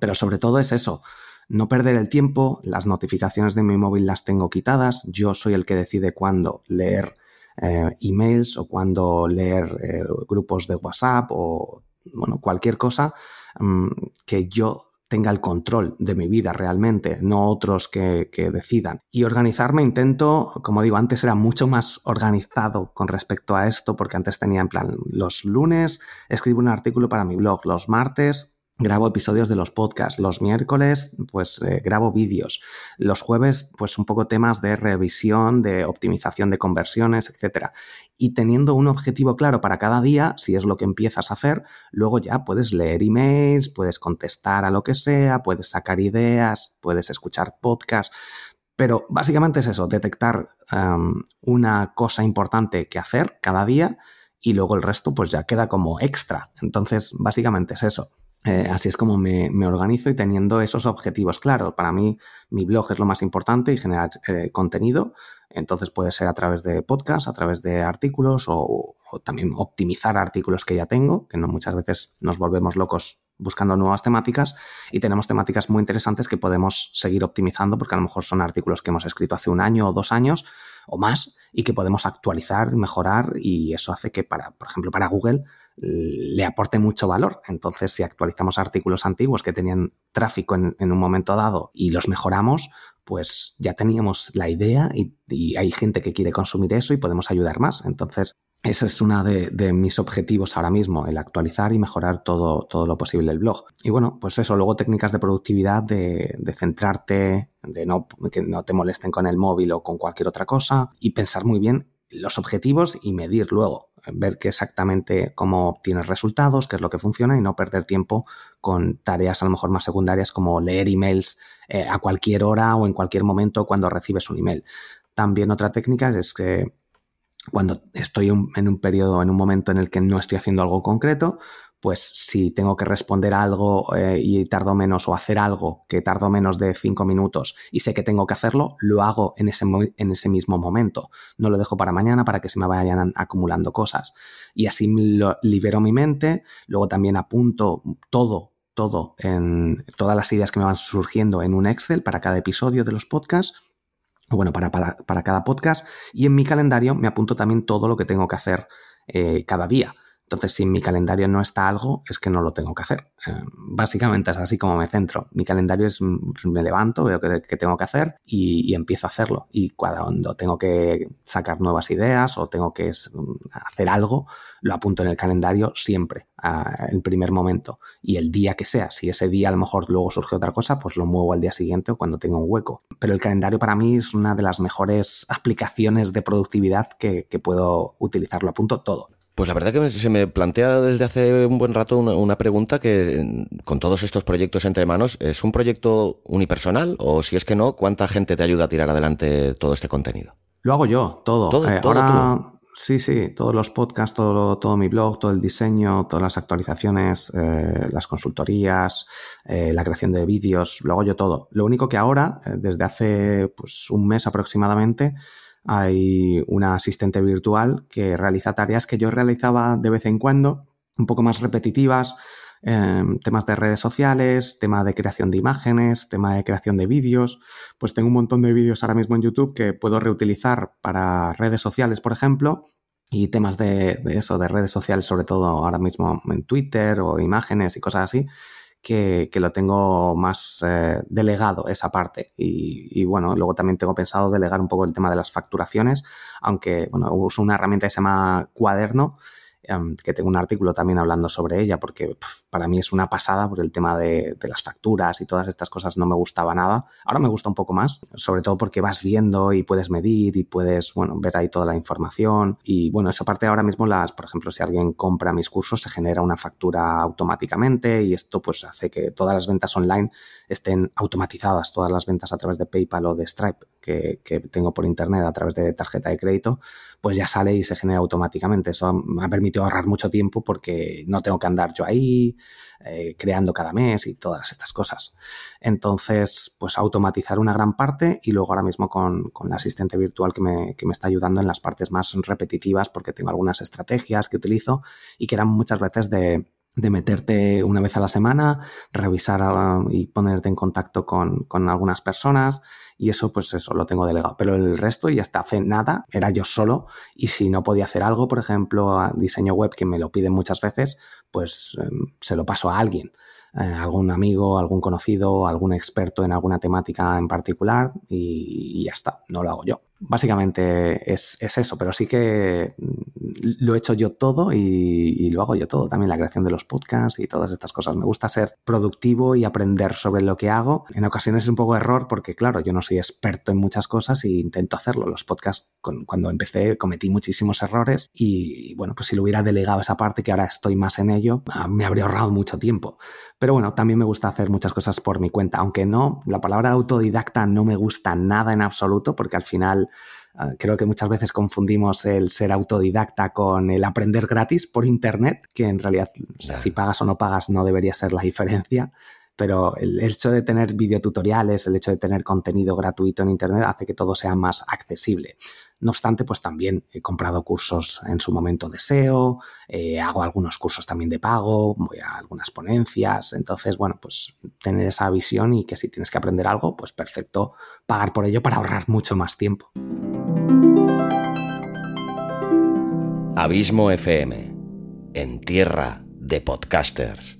Pero sobre todo es eso, no perder el tiempo, las notificaciones de mi móvil las tengo quitadas, yo soy el que decide cuándo leer eh, emails o cuando leer eh, grupos de WhatsApp o bueno, cualquier cosa mm, que yo tenga el control de mi vida realmente, no otros que, que, decidan. Y organizarme intento, como digo, antes era mucho más organizado con respecto a esto, porque antes tenía en plan, los lunes escribo un artículo para mi blog, los martes grabo episodios de los podcasts. Los miércoles, pues eh, grabo vídeos. Los jueves, pues un poco temas de revisión, de optimización de conversiones, etc. Y teniendo un objetivo claro para cada día, si es lo que empiezas a hacer, luego ya puedes leer emails, puedes contestar a lo que sea, puedes sacar ideas, puedes escuchar podcasts. Pero básicamente es eso, detectar una cosa importante que hacer cada día y luego el resto pues ya queda como extra. Entonces, básicamente es eso. Eh, así es como me, organizo y teniendo esos objetivos claros. Para mí, mi blog es lo más importante y generar eh, contenido. Entonces puede ser a través de podcasts, a través de artículos o, también optimizar artículos que ya tengo, que no muchas veces nos volvemos locos buscando nuevas temáticas y tenemos temáticas muy interesantes que podemos seguir optimizando porque a lo mejor son artículos que hemos escrito hace un año o dos años o más y que podemos actualizar, mejorar y eso hace que para, por ejemplo, para Google le aporte mucho valor. Entonces, si actualizamos artículos antiguos que tenían tráfico en, un momento dado y los mejoramos, pues ya teníamos la idea y, hay gente que quiere consumir eso y podemos ayudar más. Entonces, ese es uno de, mis objetivos ahora mismo, el actualizar y mejorar todo, todo lo posible el blog. Y bueno, pues eso, luego técnicas de productividad, de, de centrarte, de no, que no te molesten con el móvil o con cualquier otra cosa y pensar muy bien los objetivos y medir luego, ver qué exactamente cómo obtienes resultados, qué es lo que funciona y no perder tiempo con tareas a lo mejor más secundarias como leer emails eh, a cualquier hora o en cualquier momento cuando recibes un email. También otra técnica es que cuando estoy en un periodo, en un momento en el que no estoy haciendo algo concreto, pues si tengo que responder algo eh, y tardo menos o hacer algo que tardo menos de cinco minutos y sé que tengo que hacerlo, lo hago en ese, en ese mismo momento. No lo dejo para mañana para que se me vayan acumulando cosas. Y así libero mi mente, luego también apunto todo todo en todas las ideas que me van surgiendo en un Excel para cada episodio de los podcasts bueno, para, para, cada podcast y en mi calendario me apunto también todo lo que tengo que hacer eh, cada día. Entonces, si mi calendario no está algo, es que no lo tengo que hacer. Eh, básicamente es así como me centro. Mi calendario es, mm, me levanto, veo que, tengo que hacer y, empiezo a hacerlo. Y cuando tengo que sacar nuevas ideas o tengo que hacer algo, lo apunto en el calendario siempre, el primer momento. Y el día que sea, si ese día a lo mejor luego surge otra cosa, pues lo muevo al día siguiente o cuando tenga un hueco. Pero el calendario para mí es una de las mejores aplicaciones de productividad que, que puedo utilizar. Lo apunto todo. Pues la verdad que se me plantea desde hace un buen rato una, pregunta que con todos estos proyectos entre manos, ¿es un proyecto unipersonal o si es que no, cuánta gente te ayuda a tirar adelante todo este contenido? Lo hago yo, todo. ¿Todo, eh, ahora, sí, sí, todos los podcasts, todo, todo mi blog, todo el diseño, todas las actualizaciones, eh, las consultorías, eh, la creación de vídeos, lo hago yo todo. Lo único que ahora, desde hace pues, un mes aproximadamente, hay una asistente virtual que realiza tareas que yo realizaba de vez en cuando, un poco más repetitivas, em, temas de redes sociales, tema de creación de imágenes, tema de creación de vídeos. Pues tengo un montón de vídeos ahora mismo en YouTube que puedo reutilizar para redes sociales, por ejemplo, y temas de, de eso, de redes sociales, sobre todo ahora mismo en Twitter o imágenes y cosas así que, lo tengo más eh, delegado esa parte. Y, bueno, luego también tengo pensado delegar un poco el tema de las facturaciones, aunque bueno, uso una herramienta que se llama Cuaderno, Em, que tengo un artículo también hablando sobre ella, porque para mí es una pasada por el tema de, las facturas y todas estas cosas no me gustaba nada. Ahora me gusta un poco más, sobre todo porque vas viendo y puedes medir y puedes, bueno, ver ahí toda la información. Y bueno, esa parte ahora mismo, las, por ejemplo, si alguien compra mis cursos, se genera una factura automáticamente y esto pues hace que todas las ventas online estén automatizadas, todas las ventas a través de PayPal o de Stripe que, que tengo por internet a través de tarjeta de crédito, pues ya sale y se genera automáticamente. Eso me ha permitido ahorrar mucho tiempo porque no tengo que andar yo ahí eh, creando cada mes y todas estas cosas. Entonces, pues automatizar una gran parte y luego ahora mismo con, con la asistente virtual que me, que me está ayudando en las partes más repetitivas porque tengo algunas estrategias que utilizo y que eran muchas veces de de meterte una vez a la semana, revisar ah, y ponerte en contacto con, con, algunas personas y eso, pues eso, lo tengo delegado. Pero el resto, y hasta hace nada, era yo solo. Y si no podía hacer algo, por ejemplo, a diseño web, que me lo piden muchas veces, pues em, se lo paso a alguien. Eh, algún amigo, algún conocido, algún experto en alguna temática en particular y, ya está, no lo hago yo. Básicamente es, eso, pero sí que lo he hecho yo todo y, lo hago yo todo, también la creación de los podcasts y todas estas cosas. Me gusta ser productivo y aprender sobre lo que hago. En ocasiones es un poco error porque, claro, yo no soy experto en muchas cosas e intento hacerlo. Los podcasts, cuando empecé, cometí muchísimos errores y, bueno, pues si lo hubiera delegado esa parte que ahora estoy más en ello, ah, me habría ahorrado mucho tiempo. Pero bueno, también me gusta hacer muchas cosas por mi cuenta, aunque no, la palabra autodidacta no me gusta nada en absoluto porque al final creo que muchas veces confundimos el ser autodidacta con el aprender gratis por internet, que en realidad si pagas o no pagas no debería ser la diferencia pero el hecho de tener videotutoriales, el hecho de tener contenido gratuito en Internet hace que todo sea más accesible. No obstante, pues también he comprado cursos en su momento de SEO, eh, hago algunos cursos también de pago, voy a algunas ponencias, entonces, bueno, pues tener esa visión y que si tienes que aprender algo, pues perfecto, pagar por ello para ahorrar mucho más tiempo. Abismo FM, en tierra de podcasters.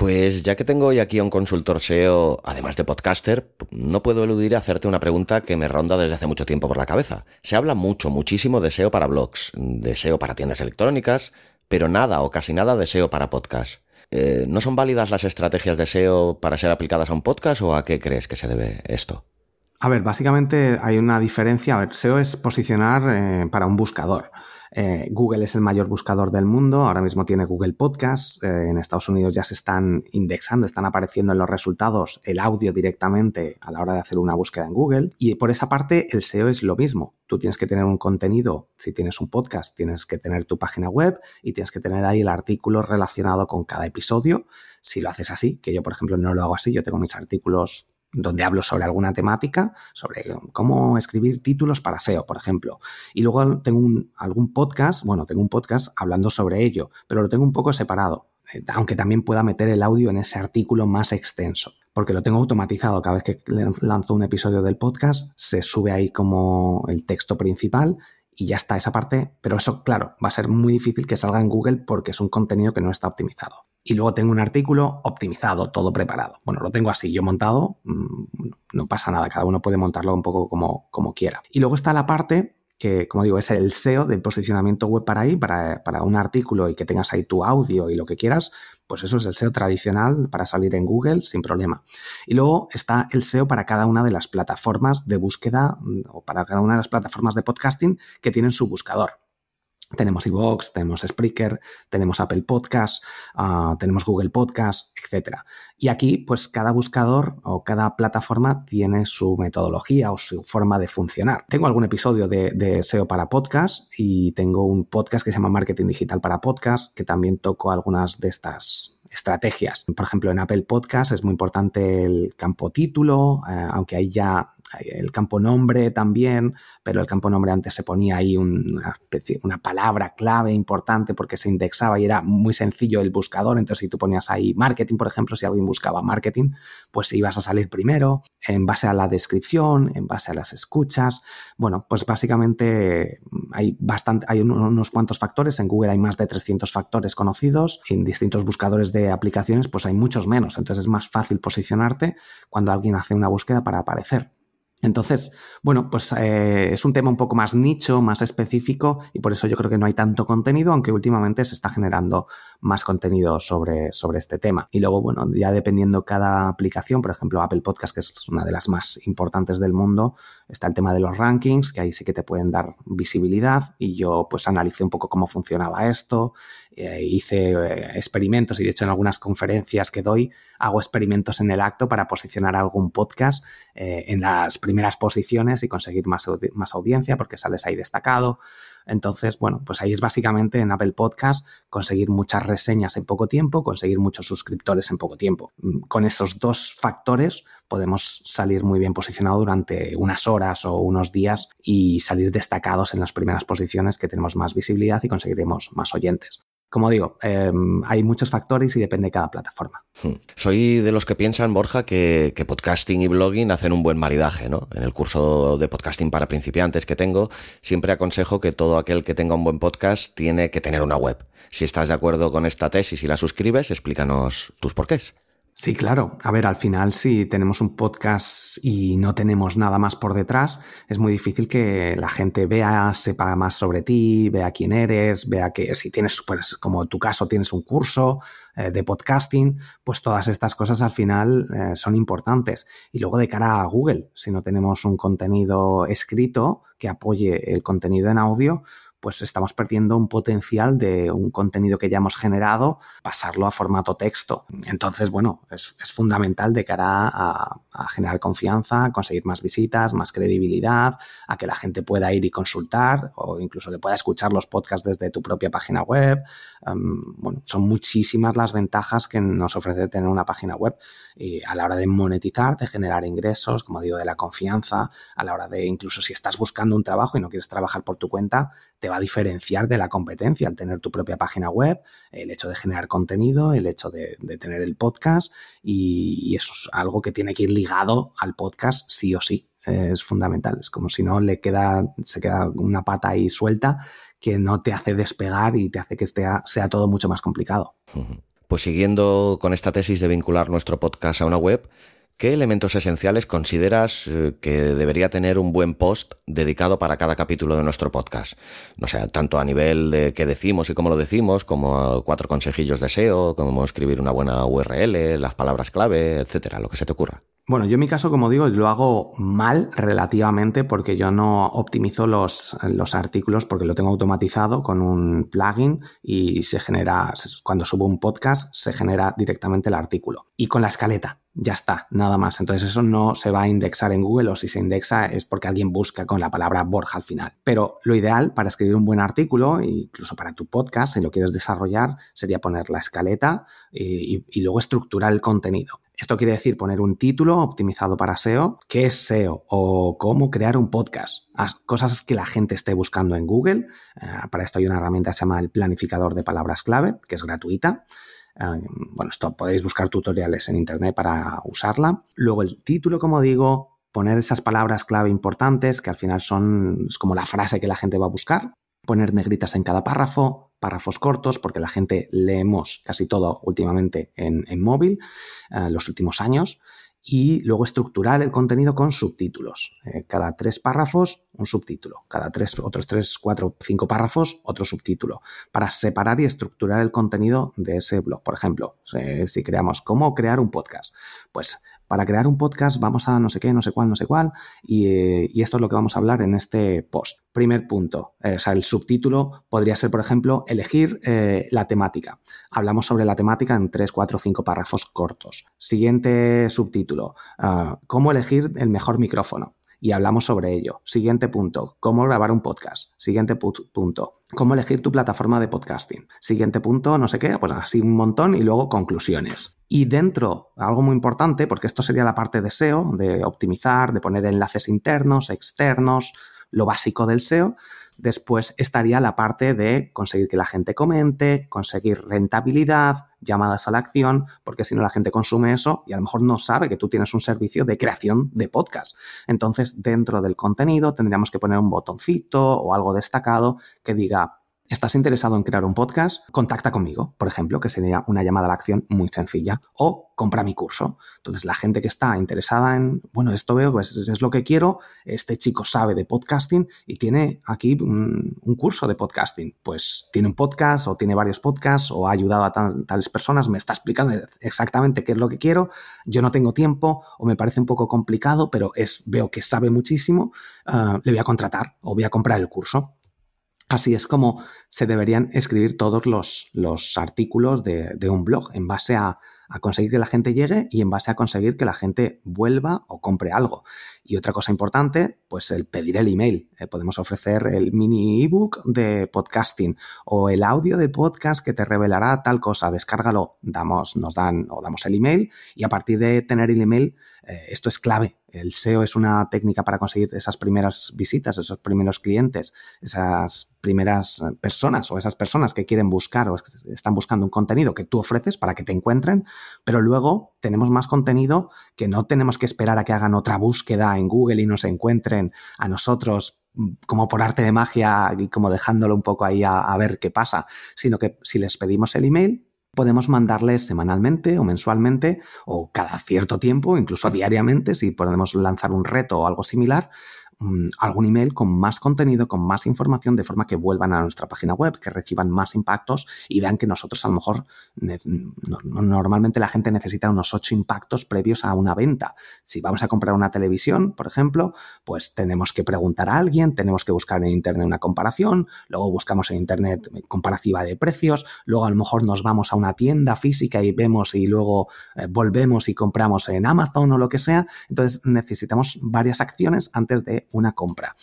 Pues ya que tengo hoy aquí a un consultor SEO, además de podcaster, no puedo eludir hacerte una pregunta que me ronda desde hace mucho tiempo por la cabeza. Se habla mucho, muchísimo de SEO para blogs, de SEO para tiendas electrónicas, pero nada o casi nada de SEO para podcast. Eh, ¿No son válidas las estrategias de SEO para ser aplicadas a un podcast o a qué crees que se debe esto? A ver, básicamente hay una diferencia. A ver, SEO es posicionar eh, para un buscador. Eh, Google es el mayor buscador del mundo, ahora mismo tiene Google Podcast, eh, en Estados Unidos ya se están indexando, están apareciendo en los resultados el audio directamente a la hora de hacer una búsqueda en Google y por esa parte el SEO es lo mismo. Tú tienes que tener un contenido, si tienes un podcast, tienes que tener tu página web y tienes que tener ahí el artículo relacionado con cada episodio. Si lo haces así, que yo por ejemplo no lo hago así, yo tengo mis artículos donde hablo sobre alguna temática, sobre cómo escribir títulos para SEO, por ejemplo. Y luego tengo algún podcast, bueno, tengo un podcast hablando sobre ello, pero lo tengo un poco separado. eh, aunque también pueda meter el audio en ese artículo más extenso, porque lo tengo automatizado. Cada vez que lanzo un episodio del podcast, se sube ahí como el texto principal y ya está esa parte, pero eso, claro, va a ser muy difícil que salga en Google porque es un contenido que no está optimizado. Y luego tengo un artículo optimizado, todo preparado. Bueno, lo tengo así, yo montado, mm, no pasa nada, cada uno puede montarlo un poco como, como quiera. Y luego está la parte que, como digo, es el SEO del posicionamiento web para ahí, para, para, un artículo y que tengas ahí tu audio y lo que quieras, pues eso es el SEO tradicional para salir en Google sin problema. Y luego está el SEO para cada una de las plataformas de búsqueda mm, o para cada una de las plataformas de podcasting que tienen su buscador. Tenemos iVoox, tenemos Spreaker, tenemos Apple Podcast, uh, tenemos Google Podcast, etc. Y aquí, pues cada buscador o cada plataforma tiene su metodología o su forma de funcionar. Tengo algún episodio de, de, SEO para podcast y tengo un podcast que se llama Marketing Digital para Podcast, que también toco algunas de estas estrategias. Por ejemplo, en Apple Podcast es muy importante el campo título, eh, aunque ahí ya el campo nombre también, pero el campo nombre antes se ponía ahí una, palabra clave importante porque se indexaba y era muy sencillo el buscador. Entonces, si tú ponías ahí marketing, por ejemplo, si alguien buscaba marketing, pues ibas a salir primero en base a la descripción, en base a las escuchas. Bueno, pues básicamente hay bastante, hay unos cuantos factores. En Google hay más de 300 factores conocidos. En distintos buscadores de aplicaciones, pues hay muchos menos. Entonces es más fácil posicionarte cuando alguien hace una búsqueda para aparecer. Entonces, bueno, pues eh, es un tema un poco más nicho, más específico y por eso yo creo que no hay tanto contenido, aunque últimamente se está generando más contenido sobre, sobre este tema. Y luego, bueno, ya dependiendo cada aplicación, por ejemplo, Apple Podcast, que es una de las más importantes del mundo, está el tema de los rankings, que ahí sí que te pueden dar visibilidad y yo pues analicé un poco cómo funcionaba esto, eh, hice eh, experimentos y de hecho en algunas conferencias que doy hago experimentos en el acto para posicionar algún podcast en las primeras posiciones y conseguir más, más audiencia porque sales ahí destacado. Entonces, bueno, pues ahí es básicamente en Apple Podcast conseguir muchas reseñas en poco tiempo, conseguir muchos suscriptores en poco tiempo. Mm, con esos dos factores podemos salir muy bien posicionados durante unas horas o unos días y salir destacados en las primeras posiciones que tenemos más visibilidad y conseguiremos más oyentes como digo, em, hay muchos factores y depende de cada plataforma. Hmm. Soy de los que piensan, Borja, que, podcasting y blogging hacen un buen maridaje, ¿no? En el curso de podcasting para principiantes que tengo, siempre aconsejo que todo aquel que tenga un buen podcast tiene que tener una web. Si estás de acuerdo con esta tesis y la suscribes, explícanos tus porqués. Sí, claro. A ver, al final si tenemos un podcast y no tenemos nada más por detrás, es muy difícil que la gente vea, sepa más sobre ti, vea quién eres, vea que si tienes, pues como tu caso, tienes un curso eh, de podcasting, pues todas estas cosas al final eh, son importantes. Y luego de cara a Google, si no tenemos un contenido escrito que apoye el contenido en audio, pues estamos perdiendo un potencial de un contenido que ya hemos generado, pasarlo a formato texto. Entonces, bueno, es, fundamental de cara a, generar confianza, conseguir más visitas, más credibilidad, a que la gente pueda ir y consultar o incluso que pueda escuchar los podcasts desde tu propia página web. bueno, son muchísimas las ventajas que nos ofrece tener una página web y a la hora de monetizar, de generar ingresos, como digo, de la confianza, a la hora de incluso si estás buscando un trabajo y no quieres trabajar por tu cuenta, te va a diferenciar de la competencia al tener tu propia página web, el hecho de generar contenido, el hecho de, tener el podcast y, eso es algo que tiene que ir ligado al podcast sí o sí. Es fundamental. Es como si no le queda, se queda una pata ahí suelta que no te hace despegar y te hace que sea todo mucho más complicado. Pues siguiendo con esta tesis de vincular nuestro podcast a una web, ¿Qué elementos esenciales consideras eh, que debería tener un buen post dedicado para cada capítulo de nuestro podcast? No sé, tanto a nivel de qué decimos y cómo lo decimos, como cuatro consejillos de SEO, como escribir una buena URL, las palabras clave, etcétera, lo que se te ocurra. Bueno, yo en mi caso, como digo, lo hago mal relativamente porque yo no optimizo los, los, artículos porque lo tengo automatizado con un plugin y se genera, cuando subo un podcast, se genera directamente el artículo. Y con la escaleta, ya está, nada más. Entonces eso no se va a indexar en Google o si se indexa es porque alguien busca con la palabra Borja al final. Pero lo ideal para escribir un buen artículo, incluso para tu podcast, si lo quieres desarrollar, sería poner la escaleta y, y luego estructurar el contenido. Esto quiere decir poner un título optimizado para SEO, qué es SEO o cómo crear un podcast. Cosas que la gente esté buscando en Google. Eh, para esto hay una herramienta que se llama el planificador de palabras clave, que es gratuita. Eh, bueno, esto podéis buscar tutoriales en internet para usarla. Luego el título, como digo, poner esas palabras clave importantes que al final son como la frase que la gente va a buscar, poner negritas en cada párrafo, párrafos cortos, porque la gente leemos casi todo últimamente en, móvil, eh, los últimos años, y luego estructurar el contenido con subtítulos. Eh, cada tres párrafos, un subtítulo. Cada tres, otros tres, cuatro, cinco párrafos, otro subtítulo. Para separar y estructurar el contenido de ese blog. Por ejemplo, si creamos cómo crear un podcast, pues para crear un podcast vamos a no sé qué, no sé cuál, no sé cuál, y, esto es lo que vamos a hablar en este post. Primer punto, eh, o sea, el subtítulo podría ser, por ejemplo, elegir eh, la temática. Hablamos sobre la temática en 3, 4, 5 párrafos cortos. Siguiente subtítulo, ah, cómo elegir el mejor micrófono y hablamos sobre ello. Siguiente punto, cómo grabar un podcast. Siguiente punto, cómo elegir tu plataforma de podcasting. Siguiente punto, no sé qué, pues así un montón y luego conclusiones. Y dentro, algo muy importante, porque esto sería la parte de SEO, de optimizar, de poner enlaces internos, externos, lo básico del SEO. Después estaría la parte de conseguir que la gente comente, conseguir rentabilidad, llamadas a la acción, porque si no la gente consume eso y a lo mejor no sabe que tú tienes un servicio de creación de podcast. Entonces, dentro del contenido tendríamos que poner un botoncito o algo destacado que diga ¿Estás interesado en crear un podcast? Contacta conmigo, por ejemplo, que sería una llamada a la acción muy sencilla. O compra mi curso. Entonces, la gente que está interesada en, bueno, esto veo, pues es lo que quiero, este chico sabe de podcasting y tiene aquí un, curso de podcasting. Pues tiene un podcast o tiene varios podcasts o ha ayudado a tales personas, me está explicando exactamente qué es lo que quiero. Yo no tengo tiempo o me parece un poco complicado, pero es, veo que sabe muchísimo, ah, le voy a contratar o voy a comprar el curso. Así es como se deberían escribir todos los, los artículos de, de, un blog en base a, a conseguir que la gente llegue y en base a conseguir que la gente vuelva o compre algo. Y otra cosa importante, pues el pedir el email. Eh, podemos ofrecer el mini ebook de podcasting o el audio de podcast que te revelará tal cosa. Descárgalo, damos, nos dan o damos el email y a partir de tener el email, eh, esto es clave. El SEO es una técnica para conseguir esas primeras visitas, esos primeros clientes, esas primeras personas o esas personas que quieren buscar o están buscando un contenido que tú ofreces para que te encuentren pero luego tenemos más contenido que no tenemos que esperar a que hagan otra búsqueda en Google y nos encuentren a nosotros mm, como por arte de magia y como dejándolo un poco ahí a, ver qué pasa, sino que si les pedimos el email, podemos mandarles semanalmente o mensualmente o cada cierto tiempo, incluso diariamente, si podemos lanzar un reto o algo similar, algún email con más contenido, con más información, de forma que vuelvan a nuestra página web, que reciban más impactos y vean que nosotros a lo mejor normalmente la gente necesita unos ocho impactos previos a una venta. Si vamos a comprar una televisión, por ejemplo, pues tenemos que preguntar a alguien, tenemos que buscar en Internet una comparación, luego buscamos en Internet comparativa de precios, luego a lo mejor nos vamos a una tienda física y vemos y luego eh, volvemos y compramos en Amazon o lo que sea. Entonces necesitamos varias acciones antes de una compra.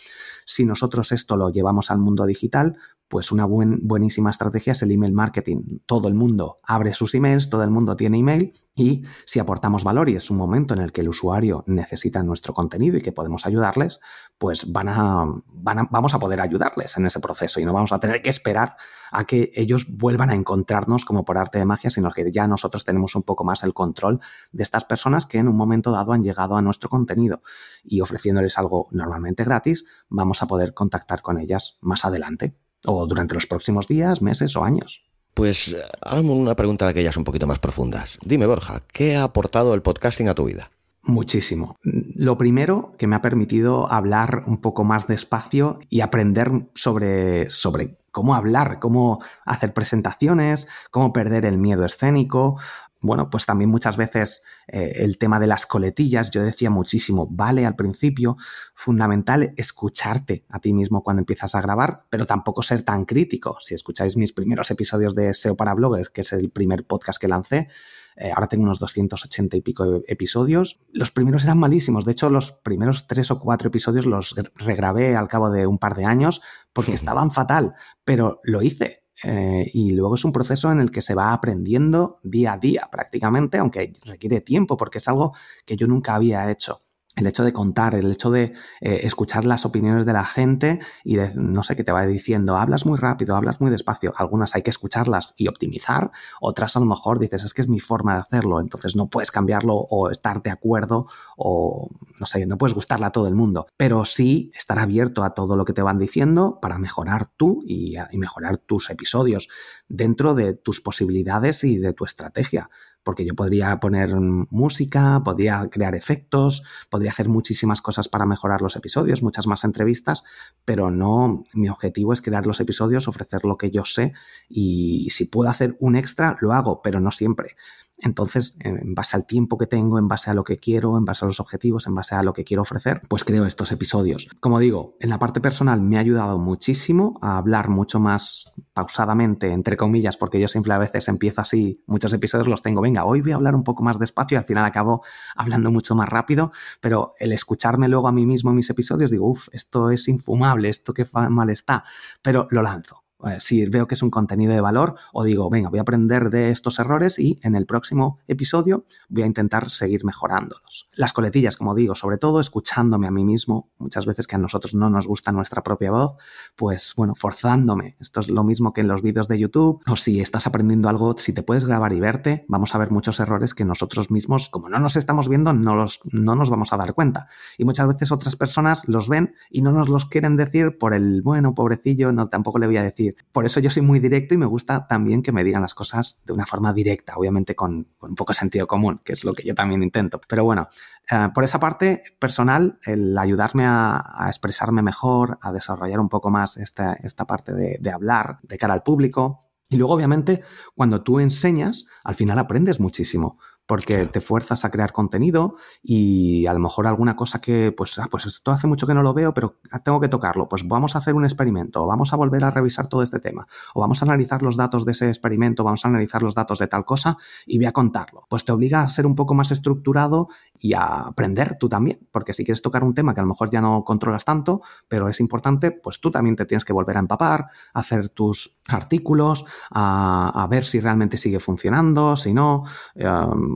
Si nosotros esto lo llevamos al mundo digital, pues una buenísima estrategia es el email marketing. Todo el mundo abre sus emails, todo el mundo tiene email y si aportamos valor y es un momento en el que el usuario necesita nuestro contenido y que podemos ayudarles, pues van a, vamos a poder ayudarles en ese proceso y no vamos a tener que esperar a que ellos vuelvan a encontrarnos como por arte de magia, sino que ya nosotros tenemos un poco más el control de estas personas que en un momento dado han llegado a nuestro contenido y ofreciéndoles algo normalmente gratis, vamos a poder contactar con ellas más adelante o durante los próximos días, meses o años. Pues ahora una pregunta de aquellas un poquito más profundas. Dime, Borja, ¿qué ha aportado el podcasting a tu vida? Muchísimo. Lo primero que me ha permitido hablar un poco más despacio y aprender sobre, sobre cómo hablar, cómo hacer presentaciones, cómo perder el miedo escénico, bueno, pues también muchas veces eh, el tema de las coletillas, yo decía muchísimo, vale al principio, fundamental escucharte a ti mismo cuando empiezas a grabar, pero tampoco ser tan crítico. Si escucháis mis primeros episodios de SEO para bloggers, que es el primer podcast que lancé, eh, ahora tengo unos 280 y pico episodios. Los primeros eran malísimos. De hecho, los primeros tres o cuatro episodios los regrabé al cabo de un par de años porque estaban fatal, pero lo hice eh, y luego es un proceso en el que se va aprendiendo día a día prácticamente, aunque requiere tiempo porque es algo que yo nunca había hecho. El hecho de contar, el hecho de eh, escuchar las opiniones de la gente y de, no sé, que te va diciendo, hablas muy rápido, hablas muy despacio. Algunas hay que escucharlas y optimizar, otras a lo mejor dices, es que es mi forma de hacerlo, entonces no puedes cambiarlo o estar de acuerdo o, no sé, no puedes gustarle a todo el mundo, pero sí estar abierto a todo lo que te van diciendo para mejorar tú y mejorar tus episodios dentro de tus posibilidades y de tu estrategia porque yo podría poner música, podría crear efectos, podría hacer muchísimas cosas para mejorar los episodios, muchas más entrevistas, pero no, mi objetivo es crear los episodios, ofrecer lo que yo sé y si puedo hacer un extra, lo hago, pero no siempre. Entonces, en base al tiempo que tengo, en base a lo que quiero, en base a los objetivos, en base a lo que quiero ofrecer, pues creo estos episodios. Como digo, en la parte personal me ha ayudado muchísimo a hablar mucho más pausadamente, entre comillas, porque yo siempre a veces empiezo así, muchos episodios los tengo, venga, hoy voy a hablar un poco más despacio y al final acabo hablando mucho más rápido, pero el escucharme luego a mí mismo en mis episodios, digo, uff, esto es infumable, esto que mal está, pero lo lanzo si veo que es un contenido de valor o digo, venga, voy a aprender de estos errores y en el próximo episodio voy a intentar seguir mejorándolos. Las coletillas, como digo, sobre todo escuchándome a mí mismo, muchas veces que a nosotros no nos gusta nuestra propia voz, pues bueno, forzándome. Esto es lo mismo que en los vídeos de YouTube o si estás aprendiendo algo, si te puedes grabar y verte, vamos a ver muchos errores que nosotros mismos, como no nos estamos viendo, no, los, no nos vamos a dar cuenta. Y muchas veces otras personas los ven y no nos los quieren decir por el, bueno, pobrecillo, no, tampoco le voy a decir por eso yo soy muy directo y me gusta también que me digan las cosas de una forma directa, obviamente con, un poco de sentido común, que es lo que yo también intento. Pero bueno, eh, por esa parte personal, el ayudarme a, expresarme mejor, a desarrollar un poco más esta, esta parte de, de hablar de cara al público, y luego, obviamente, cuando tú enseñas, al final aprendes muchísimo, porque te fuerzas a crear contenido y a lo mejor alguna cosa que, pues, ah, pues esto hace mucho que no lo veo, pero tengo que tocarlo. Pues vamos a hacer un experimento, o vamos a volver a revisar todo este tema, o vamos a analizar los datos de ese experimento, vamos a analizar los datos de tal cosa y voy a contarlo. Pues te obliga a ser un poco más estructurado y a aprender tú también, porque si quieres tocar un tema que a lo mejor ya no controlas tanto, pero es importante, pues tú también te tienes que volver a empapar, hacer tus artículos, a, ver si realmente sigue funcionando, si no. Eh,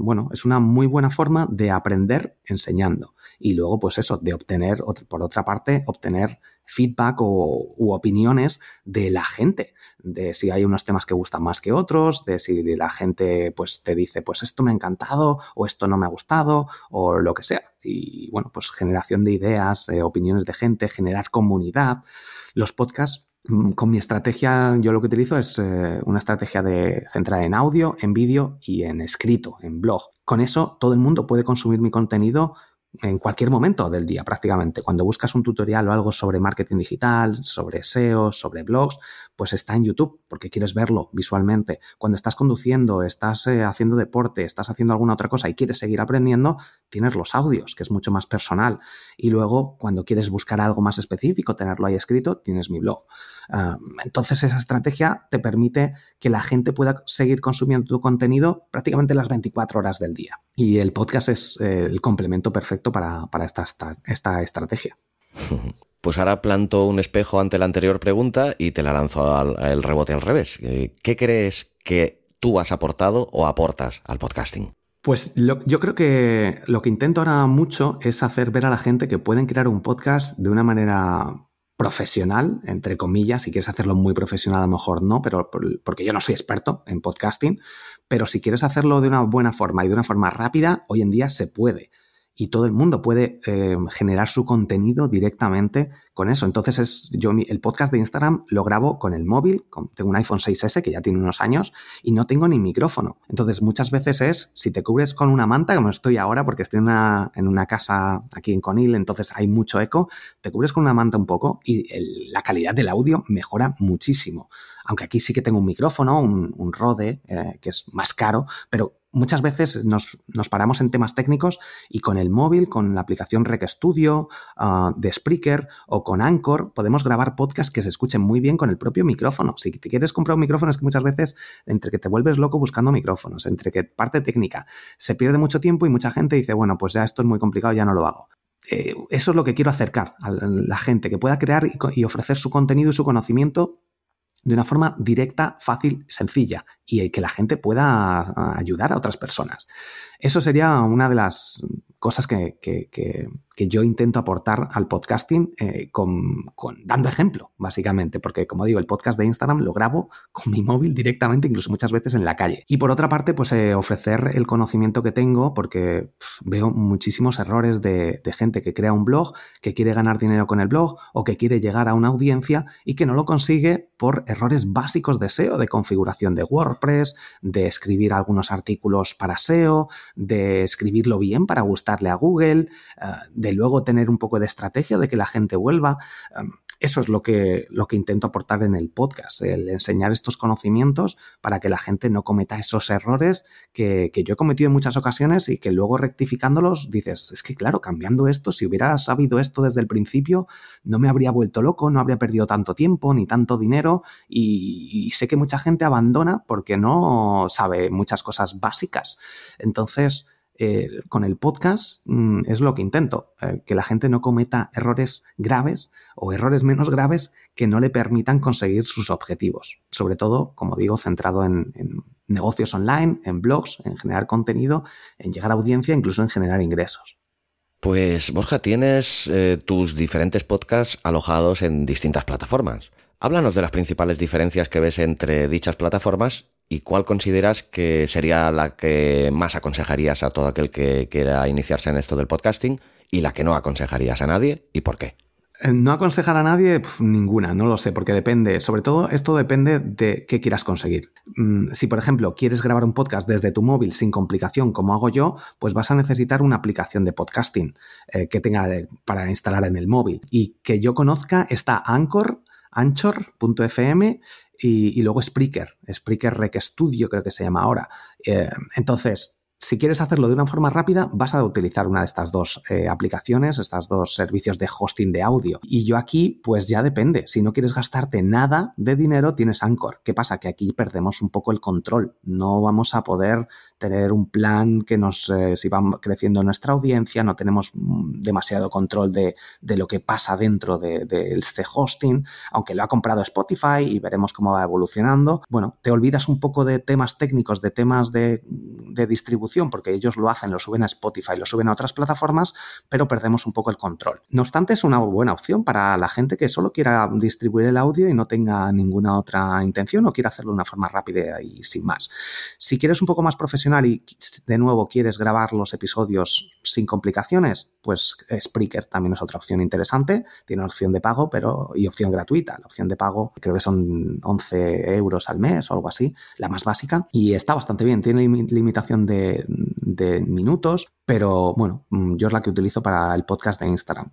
bueno, es una muy buena forma de aprender enseñando. Y luego, pues eso, de obtener, por otra parte, obtener feedback o, opiniones de la gente, de si hay unos temas que gustan más que otros, de si la gente pues te dice, pues esto me ha encantado o esto no me ha gustado o lo que sea. Y bueno, pues generación de ideas, eh, opiniones de gente, generar comunidad. Los podcasts con mi estrategia, yo lo que utilizo es eh, una estrategia de centrada en audio, en vídeo y en escrito, en blog. Con eso, todo el mundo puede consumir mi contenido en cualquier momento del día prácticamente. Cuando buscas un tutorial o algo sobre marketing digital, sobre SEO, sobre blogs, pues está en YouTube porque quieres verlo visualmente. Cuando estás conduciendo, estás eh, haciendo deporte, estás haciendo alguna otra cosa y quieres seguir aprendiendo, tienes los audios, que es mucho más personal. Y luego, cuando quieres buscar algo más específico, tenerlo ahí escrito, tienes mi blog. Ah, entonces, esa estrategia te permite que la gente pueda seguir consumiendo tu contenido prácticamente las 24 horas del día. Y el podcast es eh, el complemento perfecto para, esta, esta, estrategia. Pues ahora planto un espejo ante la anterior pregunta y te la lanzo al, rebote al revés. Eh, ¿Qué crees que tú has aportado o aportas al podcasting? Pues yo creo que lo que intento ahora mucho es hacer ver a la gente que pueden crear un podcast de una manera profesional, entre comillas, si quieres hacerlo muy profesional a lo mejor no, pero porque yo no soy experto en podcasting, pero si quieres hacerlo de una buena forma y de una forma rápida, hoy en día se puede y todo el mundo puede eh, generar su contenido directamente con eso. Entonces, es, yo el podcast de Instagram lo grabo con el móvil, tengo un iPhone 6S que ya tiene unos años y no tengo ni micrófono. Entonces, muchas veces es, si te cubres con una manta, como estoy ahora, porque estoy en una, en una casa aquí en Conil, entonces hay mucho eco, te cubres con una manta un poco y la calidad del audio mejora muchísimo. Aunque aquí sí que tengo un micrófono, un, Rode, eh, que es más caro, pero muchas veces nos, paramos en temas técnicos y con el móvil, con la aplicación Rec Studio ah, de Spreaker o con Anchor, podemos grabar podcasts que se escuchen muy bien con el propio micrófono. Si te quieres comprar un micrófono, es que muchas veces, entre que te vuelves loco buscando micrófonos, entre que parte técnica, se pierde mucho tiempo y mucha gente dice, bueno, pues ya esto es muy complicado, ya no lo hago. Eh, eso es lo que quiero acercar a la gente, que pueda crear y ofrecer su contenido y su conocimiento de una forma directa, fácil, sencilla y que la gente pueda ayudar a otras personas. Eso sería una de las cosas que, que yo intento aportar al podcasting eh, con, dando ejemplo, básicamente, porque como digo, el podcast de Instagram lo grabo con mi móvil directamente, incluso muchas veces en la calle. Y por otra parte, pues eh, ofrecer el conocimiento que tengo, porque veo muchísimos errores de, de gente que crea un blog, que quiere ganar dinero con el blog o que quiere llegar a una audiencia y que no lo consigue por errores básicos de SEO, de configuración de WordPress, de escribir algunos artículos para SEO, de escribirlo bien para gustarle a Google, eh, de luego tener un poco de estrategia de que la gente vuelva. Em, eso es lo que, lo que intento aportar en el podcast, el enseñar estos conocimientos para que la gente no cometa esos errores que, que yo he cometido en muchas ocasiones y que luego rectificándolos dices, es que claro, cambiando esto, si hubiera sabido esto desde el principio, no me habría vuelto loco, no habría perdido tanto tiempo ni tanto dinero y, sé que mucha gente abandona porque no sabe muchas cosas básicas. Entonces, eh, con el podcast mm, es lo que intento, eh, que la gente no cometa errores graves o errores menos graves que no le permitan conseguir sus objetivos. Sobre todo, como digo, centrado en, negocios online, en blogs, en generar contenido, en llegar a audiencia, incluso en generar ingresos. Pues Borja, tienes eh, tus diferentes podcasts alojados en distintas plataformas. Háblanos de las principales diferencias que ves entre dichas plataformas y cuál consideras que sería la que más aconsejarías a todo aquel que quiera iniciarse en esto del podcasting y la que no aconsejarías a nadie y por qué. Eh, no aconsejar a nadie, ninguna, no lo sé, porque depende, sobre todo esto depende de qué quieras conseguir. Mm, si, por ejemplo, quieres grabar un podcast desde tu móvil sin complicación, como hago yo, pues vas a necesitar una aplicación de podcasting eh, que tenga para instalar en el móvil. Y que yo conozca está Anchor, Anchor.fm y, y, luego Spreaker, Spreaker Rec Studio creo que se llama ahora. Eh, entonces, si quieres hacerlo de una forma rápida, vas a utilizar una de estas dos eh, aplicaciones, estos dos servicios de hosting de audio. Y yo aquí, pues ya depende. Si no quieres gastarte nada de dinero, tienes Anchor. ¿Qué pasa? Que aquí perdemos un poco el control. No vamos a poder tener un plan que nos, eh, si va creciendo nuestra audiencia, no tenemos mm, demasiado control de, lo que pasa dentro de, este hosting, aunque lo ha comprado Spotify y veremos cómo va evolucionando. Bueno, te olvidas un poco de temas técnicos, de temas de distribución porque ellos lo hacen, lo suben a Spotify, lo suben a otras plataformas, pero perdemos un poco el control. No obstante, es una buena opción para la gente que solo quiera distribuir el audio y no tenga ninguna otra intención o quiera hacerlo de una forma rápida y sin más. Si quieres un poco más profesional y de nuevo quieres grabar los episodios sin complicaciones, pues Spreaker también es otra opción interesante. Tiene opción de pago pero y opción gratuita. La opción de pago creo que son 11 euros al mes o algo así, la más básica. Y está bastante bien. Tiene limitación de, de minutos, pero bueno, mm, yo es la que utilizo para el podcast de Instagram.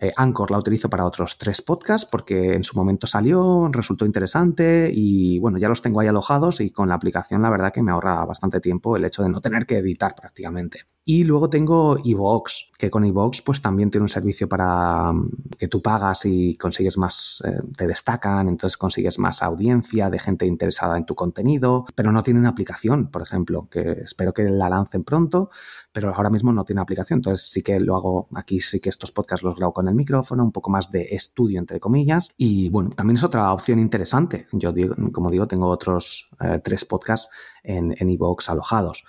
Eh, Anchor la utilizo para otros tres podcasts porque en su momento salió, resultó interesante y bueno, ya los tengo ahí alojados y con la aplicación la verdad que me ahorra bastante tiempo el hecho de no tener que editar prácticamente. Y luego tengo iVoox, que con iVoox pues también tiene un servicio para mm, que tú pagas y consigues más, eh, te destacan, entonces consigues más audiencia de gente interesada en tu contenido, pero no tienen aplicación, por ejemplo, que espero que la lancen pronto, pero ahora mismo no tiene aplicación. Entonces sí que lo hago aquí, sí que estos podcasts los grabo con el micrófono, un poco más de estudio, entre comillas. Y bueno, también es otra opción interesante. Yo, digo, como digo, tengo otros eh, tres podcasts en iVoox alojados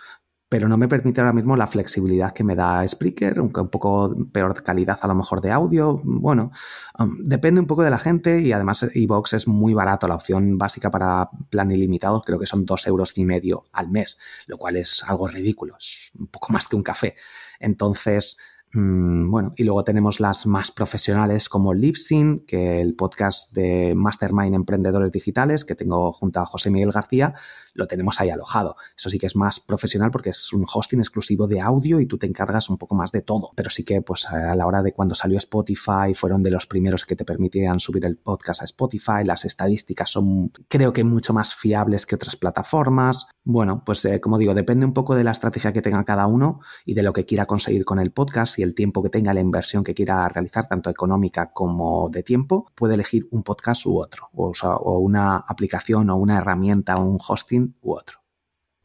pero no me permite ahora mismo la flexibilidad que me da Spreaker, un, un poco peor calidad a lo mejor de audio. Bueno, um, depende un poco de la gente y además iVox es muy barato. La opción básica para plan ilimitado creo que son dos euros y medio al mes, lo cual es algo ridículo, es un poco más que un café. Entonces, bueno, y luego tenemos las más profesionales como Libsyn, que el podcast de Mastermind Emprendedores Digitales, que tengo junto a José Miguel García, lo tenemos ahí alojado. Eso sí que es más profesional porque es un hosting exclusivo de audio y tú te encargas un poco más de todo. Pero sí que, pues a la hora de cuando salió Spotify, fueron de los primeros que te permitían subir el podcast a Spotify. Las estadísticas son, creo que, mucho más fiables que otras plataformas. Bueno, pues eh, como digo, depende un poco de la estrategia que tenga cada uno y de lo que quiera conseguir con el podcast el tiempo que tenga, la inversión que quiera realizar, tanto económica como de tiempo, puede elegir un podcast u otro, o, una aplicación o una herramienta o un hosting u otro.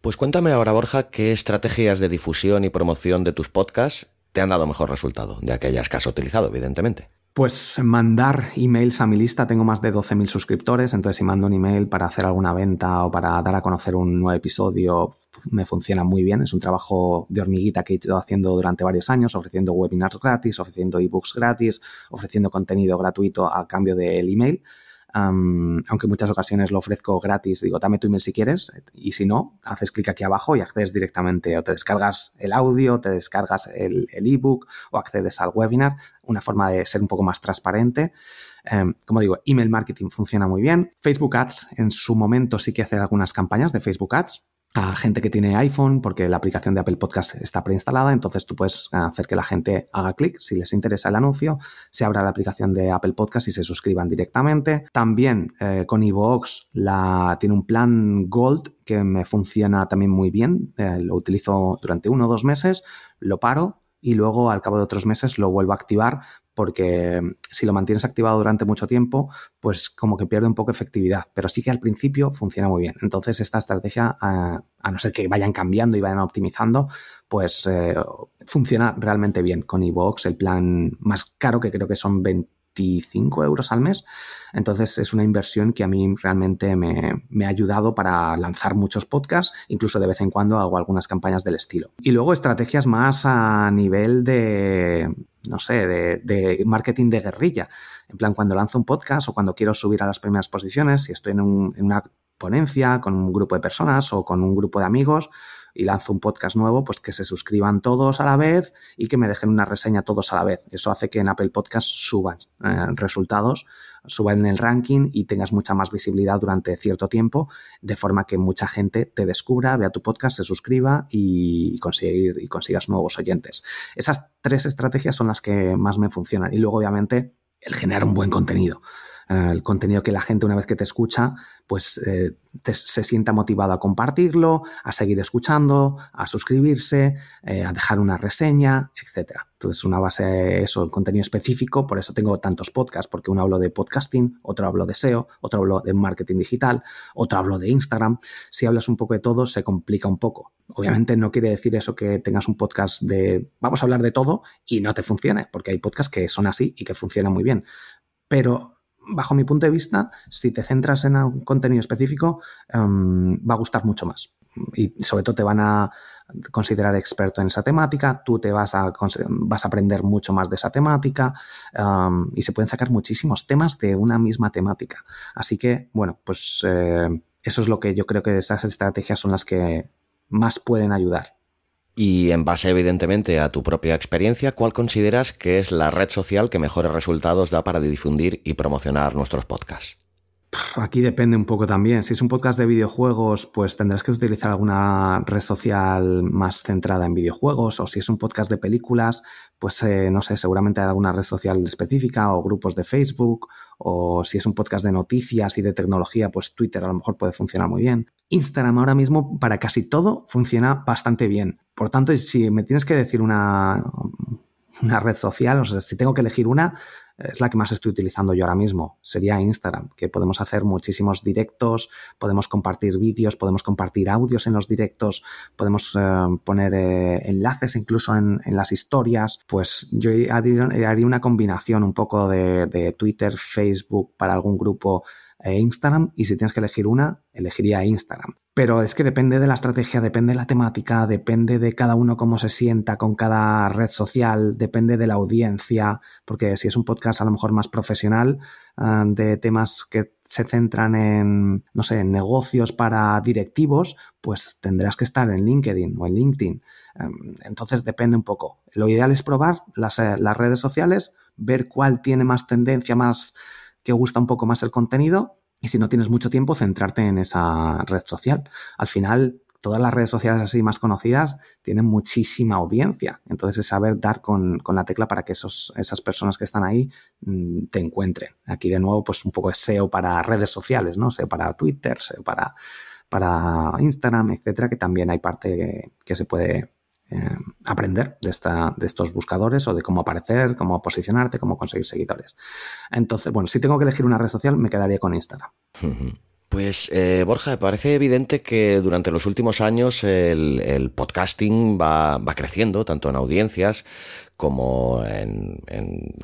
Pues cuéntame ahora, Borja, qué estrategias de difusión y promoción de tus podcasts te han dado mejor resultado, de aquellas que has utilizado, evidentemente. Pues mandar emails a mi lista, tengo más de 12.000 suscriptores, entonces si mando un email para hacer alguna venta o para dar a conocer un nuevo episodio, me funciona muy bien. Es un trabajo de hormiguita que he ido haciendo durante varios años, ofreciendo webinars gratis, ofreciendo ebooks gratis, ofreciendo contenido gratuito a cambio del email aunque muchas ocasiones lo ofrezco gratis, digo, dame tu email si quieres, y si no, haces clic aquí abajo y accedes directamente, o te descargas el audio, te descargas el ebook o accedes al webinar, una forma de ser un poco más transparente. Em, como digo, email marketing funciona muy bien. Facebook Ads en su momento sí que hace algunas campañas de Facebook Ads a gente que tiene iPhone porque la aplicación de Apple Podcast está preinstalada, entonces tú puedes hacer que la gente haga clic si les interesa el anuncio, se abra la aplicación de Apple Podcast y se suscriban directamente. También eh, con Evox la, tiene un plan Gold que me funciona también muy bien, eh, lo utilizo durante uno o dos meses, lo paro y luego al cabo de otros meses lo vuelvo a activar porque si lo mantienes activado durante mucho tiempo, pues como que pierde un poco efectividad, pero sí que al principio funciona muy bien. Entonces esta estrategia, a, no ser que vayan cambiando y vayan optimizando, pues eh, funciona realmente bien con iVoox, el plan más caro que creo que son 20 25 euros al mes. Entonces es una inversión que a mí realmente me, ha ayudado para lanzar muchos podcasts, incluso de vez en cuando hago algunas campañas del estilo. Y luego estrategias más a nivel de, no sé, de, marketing de guerrilla. En plan, cuando lanzo un podcast o cuando quiero subir a las primeras posiciones, si estoy en, en una ponencia con un grupo de personas o con un grupo de amigos, y lanzo un podcast nuevo, pues que se suscriban todos a la vez y que me dejen una reseña todos a la vez. Eso hace que en Apple Podcast suban eh, resultados, suban en el ranking y tengas mucha más visibilidad durante cierto tiempo, de forma que mucha gente te descubra, vea tu podcast, se suscriba y, conseguir, y consigas nuevos oyentes. Esas tres estrategias son las que más me funcionan. Y luego, obviamente, el generar un buen contenido. El contenido que la gente una vez que te escucha, pues eh, se sienta motivado a compartirlo, a seguir escuchando, a suscribirse, eh, a dejar una reseña, etc. Entonces, una base eso, el contenido específico, por eso tengo tantos podcasts, porque uno hablo de podcasting, otro hablo de SEO, otro hablo de marketing digital, otro hablo de Instagram. Si hablas un poco de todo, se complica un poco. Obviamente no quiere decir eso que tengas un podcast de vamos a hablar de todo y no te funcione, porque hay podcasts que son así y que funcionan muy bien. Pero bajo mi punto de vista, si te centras en un contenido específico, em, va a gustar mucho más. Y sobre todo te van a considerar experto en esa temática, tú te vas a, vas a aprender mucho más de esa temática em, y se pueden sacar muchísimos temas de una misma temática. Así que, bueno, pues eh, eso es lo que yo creo que esas estrategias son las que más pueden ayudar. Y en base, evidentemente, a tu propia experiencia, ¿cuál consideras que es la red social que mejores resultados da para difundir y promocionar nuestros podcasts? Aquí depende un poco también. Si es un podcast de videojuegos, pues tendrás que utilizar alguna red social más centrada en videojuegos. O si es un podcast de películas, pues eh, no sé, seguramente hay alguna red social específica o grupos de Facebook. O si es un podcast de noticias y de tecnología, pues Twitter a lo mejor puede funcionar muy bien. Instagram ahora mismo para casi todo funciona bastante bien. Por tanto, si me tienes que decir una, una red social, o sea, si tengo que elegir una, es la que más estoy utilizando yo ahora mismo, sería Instagram, que podemos hacer muchísimos directos, podemos compartir vídeos, podemos compartir audios en los directos, podemos eh, poner eh, enlaces incluso en, las historias. Pues yo haría una combinación un poco de, de Twitter, Facebook para algún grupo e Instagram y si tienes que elegir una, elegiría Instagram. Pero es que depende de la estrategia, depende de la temática, depende de cada uno cómo se sienta con cada red social, depende de la audiencia, porque si es un podcast a lo mejor más profesional, ah, de temas que se centran en, no sé, en negocios para directivos, pues tendrás que estar en LinkedIn o en LinkedIn. Em, entonces depende un poco. Lo ideal es probar las, eh, las redes sociales, ver cuál tiene más tendencia, más que gusta un poco más el contenido y si no tienes mucho tiempo, centrarte en esa red social. Al final, todas las redes sociales así más conocidas tienen muchísima audiencia. Entonces es saber dar con, la tecla para que esos, esas personas que están ahí mm, te encuentren. Aquí de nuevo, pues un poco de SEO para redes sociales, ¿no? SEO para Twitter, SEO para, para Instagram, etcétera, que también hay parte que se puede eh, aprender de, esta, de estos buscadores o de cómo aparecer, cómo posicionarte, cómo conseguir seguidores. Entonces, bueno, si tengo que elegir una red social, me quedaría con Instagram. Pues eh, Borja, me parece evidente que durante los últimos años el, podcasting va, creciendo, tanto en audiencias como en,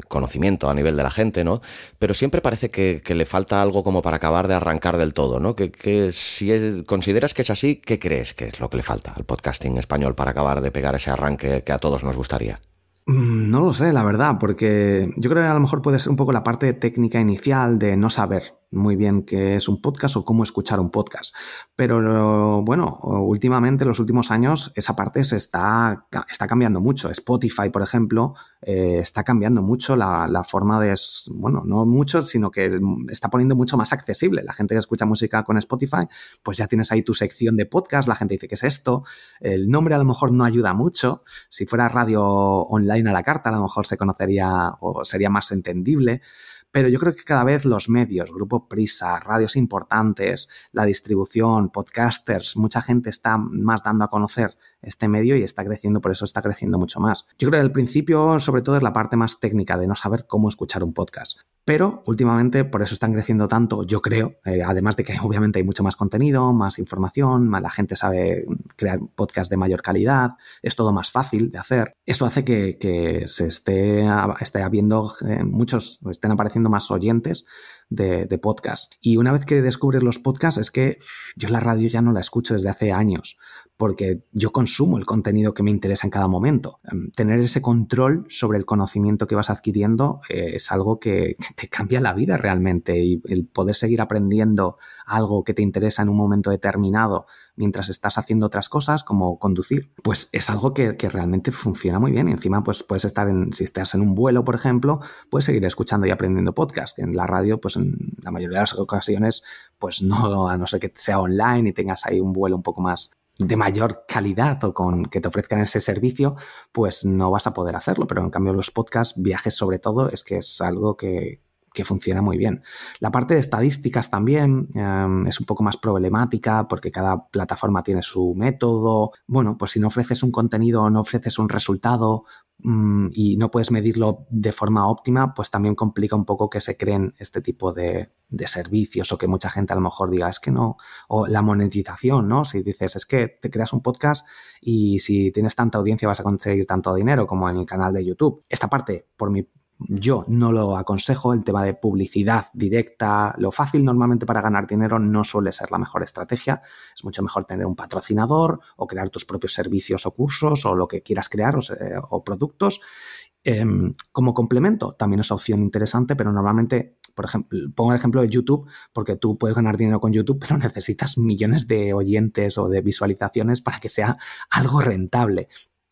conocimiento a nivel de la gente, ¿no? Pero siempre parece que, le falta algo como para acabar de arrancar del todo, ¿no? Que, si consideras que es así, ¿qué crees que es lo que le falta al podcasting español para acabar de pegar ese arranque que a todos nos gustaría? Mm, no lo sé, la verdad, porque yo creo que a lo mejor puede ser un poco la parte técnica inicial de no saber muy bien qué es un podcast o cómo escuchar un podcast. Pero bueno, últimamente, en los últimos años, esa parte se está, está cambiando mucho. Spotify, por ejemplo, eh, está cambiando mucho la, forma de, bueno, no mucho, sino que está poniendo mucho más accesible. La gente que escucha música con Spotify, pues ya tienes ahí tu sección de podcast, la gente dice, ¿qué es esto? El nombre a lo mejor no ayuda mucho. Si fuera radio online a la carta, a lo mejor se conocería o sería más entendible pero yo creo que cada vez los medios, Grupo Prisa, radios importantes, la distribución, podcasters, mucha gente está más dando a conocer este medio y está creciendo, por eso está creciendo mucho más. Yo creo que el principio, sobre todo, es la parte más técnica de no saber cómo escuchar un podcast. Pero últimamente por eso están creciendo tanto, yo creo, eh, además de que obviamente hay mucho más contenido, más información, más la gente sabe crear podcasts de mayor calidad, es todo más fácil de hacer. Eso hace que, se esté, esté habiendo eh, muchos, estén apareciendo más oyentes de, de, podcast. Y una vez que descubres los podcasts, es que yo la radio ya no la escucho desde hace años, porque yo consumo el contenido que me interesa en cada momento. Em, tener ese control sobre el conocimiento que vas adquiriendo eh, es algo que te cambia la vida realmente y el poder seguir aprendiendo algo que te interesa en un momento determinado mientras estás haciendo otras cosas como conducir, pues es algo que, realmente funciona muy bien y encima pues puedes estar en, si estás en un vuelo por ejemplo, puedes seguir escuchando y aprendiendo podcast. En la radio pues en la mayoría de las ocasiones pues no, a no ser que sea online y tengas ahí un vuelo un poco más de mayor calidad o con que te ofrezcan ese servicio, pues no vas a poder hacerlo. Pero en cambio los podcasts, viajes sobre todo, es que es algo que, que funciona muy bien. La parte de estadísticas también em, es un poco más problemática porque cada plataforma tiene su método. Bueno, pues si no ofreces un contenido o no ofreces un resultado mm, y no puedes medirlo de forma óptima, pues también complica un poco que se creen este tipo de, de servicios o que mucha gente a lo mejor diga es que no, o la monetización, ¿no? Si dices es que te creas un podcast y si tienes tanta audiencia vas a conseguir tanto dinero como en el canal de YouTube. Esta parte, por mi yo no lo aconsejo, el tema de publicidad directa, lo fácil normalmente para ganar dinero no suele ser la mejor estrategia, es mucho mejor tener un patrocinador o crear tus propios servicios o cursos o lo que quieras crear o, productos. Em, como complemento, también es opción interesante, pero normalmente, por ejemplo, pongo el ejemplo de YouTube, porque tú puedes ganar dinero con YouTube, pero necesitas millones de oyentes o de visualizaciones para que sea algo rentable.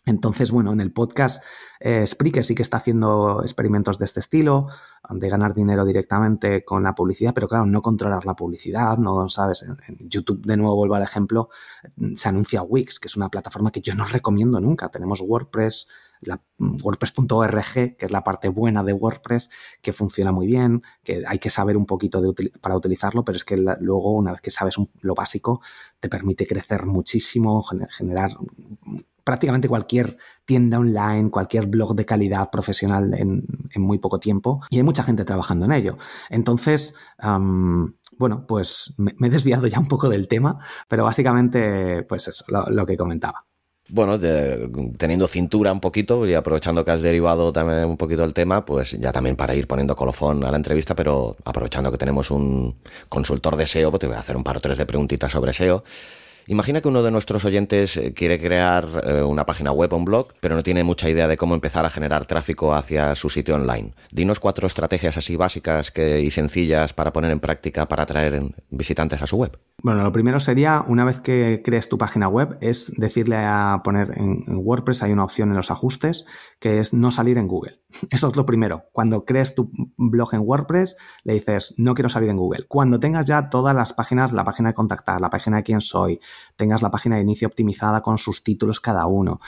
Entonces, bueno, en el podcast eh, Spreaker sí que está haciendo experimentos de este estilo, de ganar dinero directamente con la publicidad, pero claro, no controlar la publicidad, no sabes. En, YouTube, de nuevo, vuelvo al ejemplo, se anuncia Wix, que es una plataforma que yo no recomiendo nunca. Tenemos WordPress, la, WordPress.org, que es la parte buena de WordPress, que funciona muy bien, que hay que saber un poquito para utilizarlo, pero es que luego, una vez que sabes lo básico, te permite crecer muchísimo, generar prácticamente cualquier tienda online, cualquier blog de calidad profesional en, muy poco tiempo y hay mucha gente trabajando en ello. Entonces, bueno, pues me, he desviado ya un poco del tema, pero básicamente, pues eso, lo, que comentaba. Bueno, teniendo cintura un poquito y aprovechando que has derivado también un poquito del tema, pues ya también para ir poniendo colofón a la entrevista, pero aprovechando que tenemos un consultor de SEO, pues te voy a hacer un par o tres de preguntitas sobre SEO. Imagina que uno de nuestros oyentes eh, quiere crear eh, una página web o un blog, pero no tiene mucha idea de cómo empezar a generar tráfico hacia su sitio online. Dinos cuatro estrategias así básicas y sencillas para poner en práctica para atraer visitantes a su web. Bueno, lo primero sería, una vez que crees tu página web, es decirle a poner en, WordPress, hay una opción en los ajustes, que es no salir en Google. Eso es lo primero. Cuando crees tu blog en WordPress, le dices, no quiero salir en Google. Cuando tengas ya todas las páginas, la página de contactar, la página de quién soy, tengas la página de inicio optimizada con sus títulos cada uno,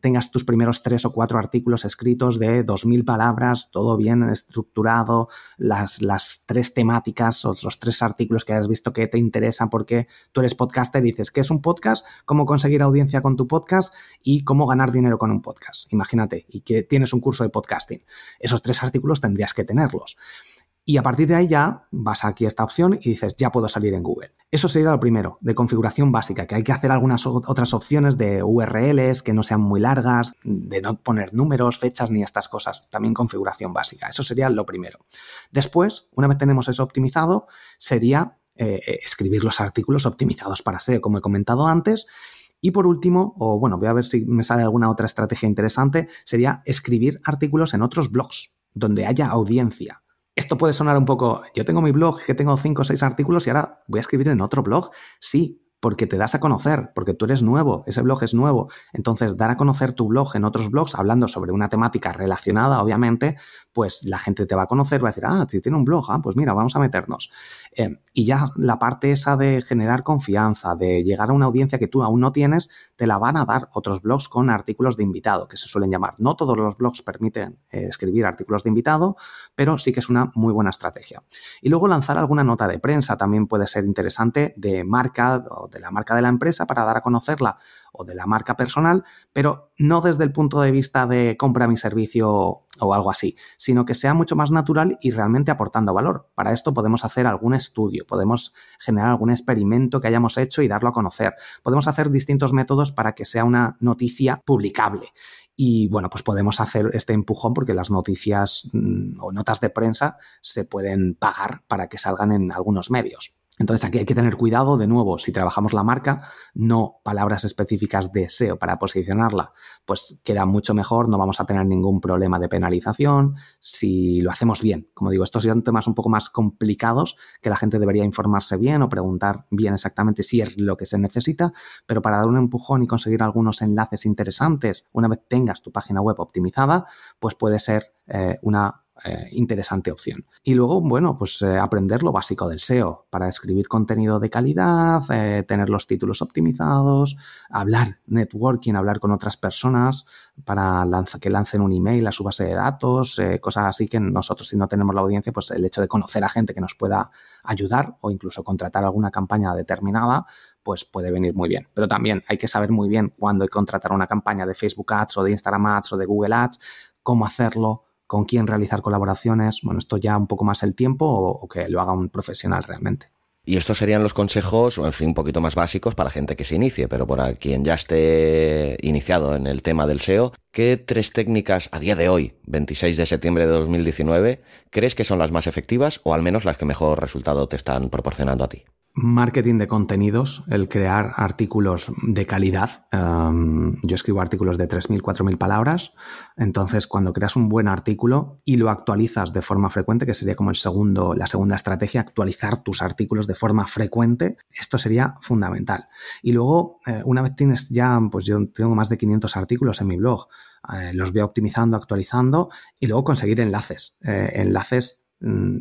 tengas tus primeros tres o cuatro artículos escritos de 2.000 palabras, todo bien estructurado, las, las tres temáticas o los tres artículos que hayas visto que te interesan porque tú eres podcaster y dices, ¿qué es un podcast? ¿Cómo conseguir audiencia con tu podcast? Y cómo ganar dinero con un podcast. Imagínate, y que tienes un curso de podcasting. Esos tres artículos tendrías que tenerlos. Y a partir de ahí ya vas aquí a esta opción y dices, ya puedo salir en Google. Eso sería lo primero, de configuración básica, que hay que hacer algunas otras opciones de URLs que no sean muy largas, de no poner números, fechas ni estas cosas. También configuración básica. Eso sería lo primero. Después, una vez tenemos eso optimizado, sería eh, eh, escribir los artículos optimizados para SEO, como he comentado antes. Y por último, o bueno, voy a ver si me sale alguna otra estrategia interesante, sería escribir artículos en otros blogs donde haya audiencia. Esto puede sonar un poco, yo tengo mi blog que tengo 5 o 6 artículos y ahora voy a escribir en otro blog. Sí, porque te das a conocer, porque tú eres nuevo, ese blog es nuevo. Entonces, dar a conocer tu blog en otros blogs, hablando sobre una temática relacionada, obviamente, pues la gente te va a conocer, va a decir, ah, si tiene un blog, ah, pues mira, vamos a meternos. Eh, y ya la parte esa de generar confianza, de llegar a una audiencia que tú aún no tienes, te la van a dar otros blogs con artículos de invitado, que se suelen llamar. No todos los blogs permiten eh, escribir artículos de invitado, pero sí que es una muy buena estrategia. Y luego lanzar alguna nota de prensa también puede ser interesante de marca de la marca de la empresa para dar a conocerla o de la marca personal, pero no desde el punto de vista de compra mi servicio o algo así, sino que sea mucho más natural y realmente aportando valor. Para esto podemos hacer algún estudio, podemos generar algún experimento que hayamos hecho y darlo a conocer. Podemos hacer distintos métodos para que sea una noticia publicable. Y bueno, pues podemos hacer este empujón porque las noticias mm, o notas de prensa se pueden pagar para que salgan en algunos medios. Entonces aquí hay que tener cuidado, de nuevo, si trabajamos la marca, no palabras específicas de SEO para posicionarla, pues queda mucho mejor, no vamos a tener ningún problema de penalización si lo hacemos bien. Como digo, estos son temas un poco más complicados que la gente debería informarse bien o preguntar bien exactamente si es lo que se necesita, pero para dar un empujón y conseguir algunos enlaces interesantes, una vez tengas tu página web optimizada, pues puede ser eh, una eh, interesante opción. Y luego, bueno, pues eh, aprender lo básico del SEO para escribir contenido de calidad, eh, tener los títulos optimizados, hablar networking, hablar con otras personas para que lancen un email a su base de datos, cosas así que nosotros si no tenemos la audiencia, pues el hecho de conocer a gente que nos pueda ayudar o incluso contratar alguna campaña determinada, pues puede venir muy bien. Pero también hay que saber muy bien cuándo hay que contratar una campaña de Facebook Ads o de Instagram Ads o de Google Ads, cómo hacerlo, con quién realizar colaboraciones. Bueno, esto ya un poco más el tiempo o, que lo haga un profesional realmente. Y estos serían los consejos, en fin, un poquito más básicos para gente que se inicie, pero para quien ya esté iniciado en el tema del SEO, ¿qué tres técnicas a día de hoy, 26 de septiembre de 2019, crees que son las más efectivas o al menos las que mejor resultado te están proporcionando a ti? Marketing de contenidos, el crear artículos de calidad. yo escribo artículos de 3.000, 4.000 palabras. Entonces, cuando creas un buen artículo y lo actualizas de forma frecuente, que sería como el segundo, la segunda estrategia, actualizar tus artículos de forma frecuente, esto sería fundamental. Y luego, eh, una vez tienes ya, pues yo tengo más de 500 artículos en mi blog, eh, los voy optimizando, actualizando y luego conseguir enlaces. Eh, enlaces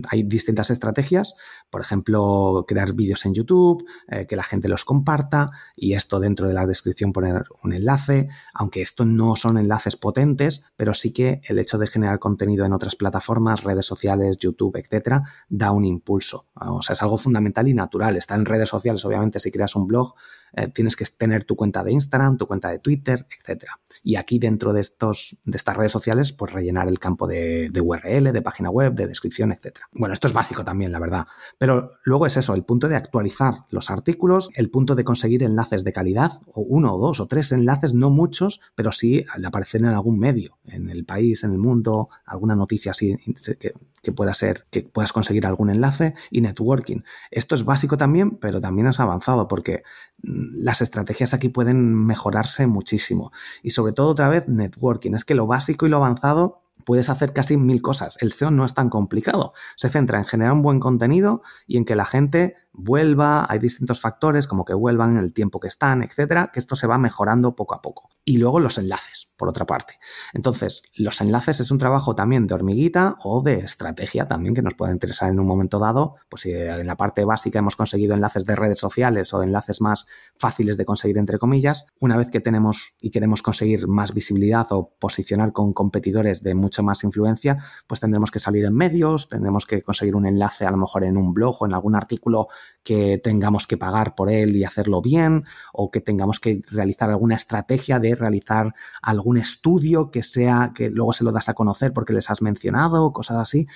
hay distintas estrategias, por ejemplo, crear vídeos en YouTube, eh, que la gente los comparta y esto dentro de la descripción poner un enlace, aunque esto no son enlaces potentes, pero sí que el hecho de generar contenido en otras plataformas, redes sociales, YouTube, etcétera, da un impulso. O sea, es algo fundamental y natural. Estar en redes sociales, obviamente, si creas un blog, eh, tienes que tener tu cuenta de Instagram, tu cuenta de Twitter, etcétera. Y aquí dentro de, estos, de estas redes sociales, pues rellenar el campo de, de URL, de página web, de descripción, Bueno, esto es básico también, la verdad. Pero luego es eso, el punto de actualizar los artículos, el punto de conseguir enlaces de calidad, o uno o dos o tres enlaces, no muchos, pero sí al aparecer en algún medio, en el país, en el mundo, alguna noticia así que, que pueda ser, que puedas conseguir algún enlace y networking. Esto es básico también, pero también es avanzado porque mm, las estrategias aquí pueden mejorarse muchísimo. Y sobre todo otra vez networking. Es que lo básico y lo avanzado puedes hacer casi mil cosas. El SEO no es tan complicado. Se centra en generar un buen contenido y en que la gente vuelva, hay distintos factores como que vuelvan, el tiempo que están, etcétera, que esto se va mejorando poco a poco. Y luego los enlaces, por otra parte. Entonces, los enlaces es un trabajo también de hormiguita o de estrategia también que nos puede interesar en un momento dado. Pues si en la parte básica hemos conseguido enlaces de redes sociales o enlaces más fáciles de conseguir, entre comillas, una vez que tenemos y queremos conseguir más visibilidad o posicionar con competidores de mucho más influencia, pues tendremos que salir en medios, tendremos que conseguir un enlace a lo mejor en un blog o en algún artículo que tengamos que pagar por él y hacerlo bien, o que tengamos que realizar alguna estrategia de realizar algún estudio que sea, que luego se lo das a conocer porque les has mencionado, cosas así,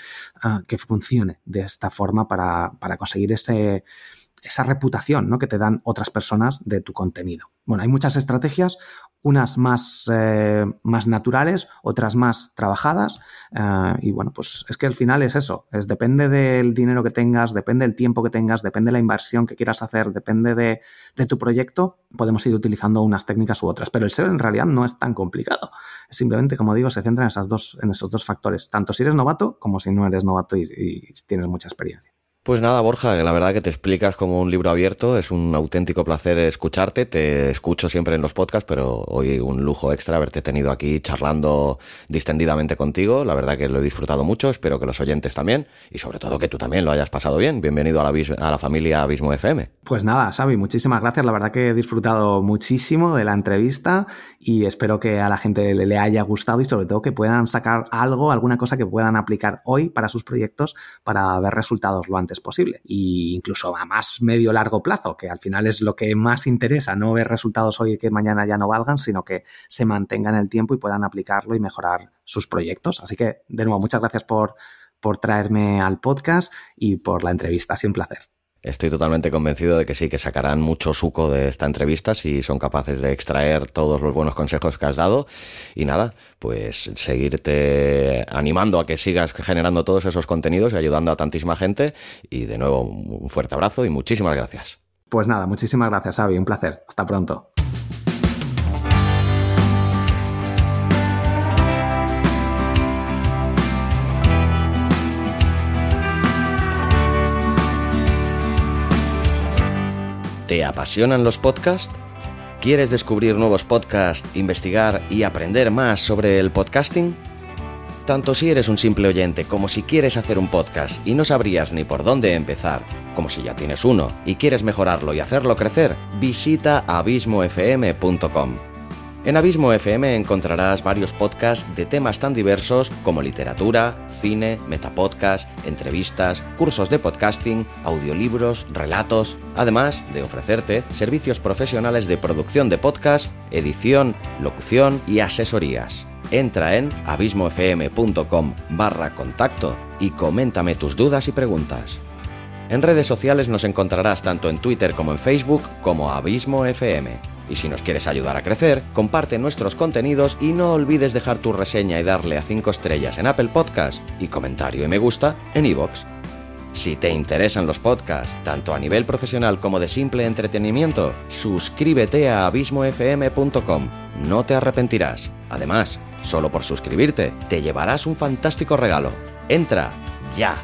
ah, que funcione de esta forma para, para conseguir ese, esa reputación ¿no? que te dan otras personas de tu contenido. Bueno, hay muchas estrategias, unas más, eh, más naturales, otras más trabajadas. Eh, y bueno, pues es que al final es eso, es depende del dinero que tengas, depende del tiempo que tengas, depende de la inversión que quieras hacer, depende de, de tu proyecto, podemos ir utilizando unas técnicas u otras. Pero el SEO en realidad no es tan complicado. Simplemente, como digo, se centra en, esas dos, en esos dos factores, tanto si eres novato como si no eres novato y, y tienes mucha experiencia. Pues nada, Borja, la verdad que te explicas como un libro abierto, es un auténtico placer escucharte, te escucho siempre en los podcasts, pero hoy un lujo extra haberte tenido aquí charlando distendidamente contigo, la verdad que lo he disfrutado mucho, espero que los oyentes también, y sobre todo que tú también lo hayas pasado bien, bienvenido a la, familia Abismo FM. Pues nada, Xavi, muchísimas gracias, la verdad que he disfrutado muchísimo de la entrevista y espero que a la gente le haya gustado y sobre todo que puedan sacar algo, alguna cosa que puedan aplicar hoy para sus proyectos para ver resultados lo antes posible. E incluso a más medio largo plazo, que al final es lo que más interesa, no ver resultados hoy que mañana ya no valgan, sino que se mantengan en el tiempo y puedan aplicarlo y mejorar sus proyectos. Así que, de nuevo, muchas gracias por, por traerme al podcast y por la entrevista. Ha un placer. Estoy totalmente convencido de que sí, que sacarán mucho suco de esta entrevista si son capaces de extraer todos los buenos consejos que has dado. Y nada, pues seguirte animando a que sigas generando todos esos contenidos y ayudando a tantísima gente. Y de nuevo, un fuerte abrazo y muchísimas gracias. Pues nada, muchísimas gracias, Avi. Un placer. Hasta pronto. ¿Te apasionan los podcasts? ¿Quieres descubrir nuevos podcasts, investigar y aprender más sobre el podcasting? Tanto si eres un simple oyente como si quieres hacer un podcast y no sabrías ni por dónde empezar, como si ya tienes uno y quieres mejorarlo y hacerlo crecer, visita abismofm.com. En Abismo FM encontrarás varios podcasts de temas tan diversos como literatura, cine, metapodcast, entrevistas, cursos de podcasting, audiolibros, relatos, además de ofrecerte servicios profesionales de producción de podcast, edición, locución y asesorías. Entra en abismofm.com barra contacto y coméntame tus dudas y preguntas. En redes sociales nos encontrarás tanto en Twitter como en Facebook como Abismo FM. Y si nos quieres ayudar a crecer, comparte nuestros contenidos y no olvides dejar tu reseña y darle a 5 estrellas en Apple Podcast y comentario y me gusta en iVoox. Si te interesan los podcasts, tanto a nivel profesional como de simple entretenimiento, suscríbete a abismofm.com. No te arrepentirás. Además, solo por suscribirte, te llevarás un fantástico regalo. Entra ya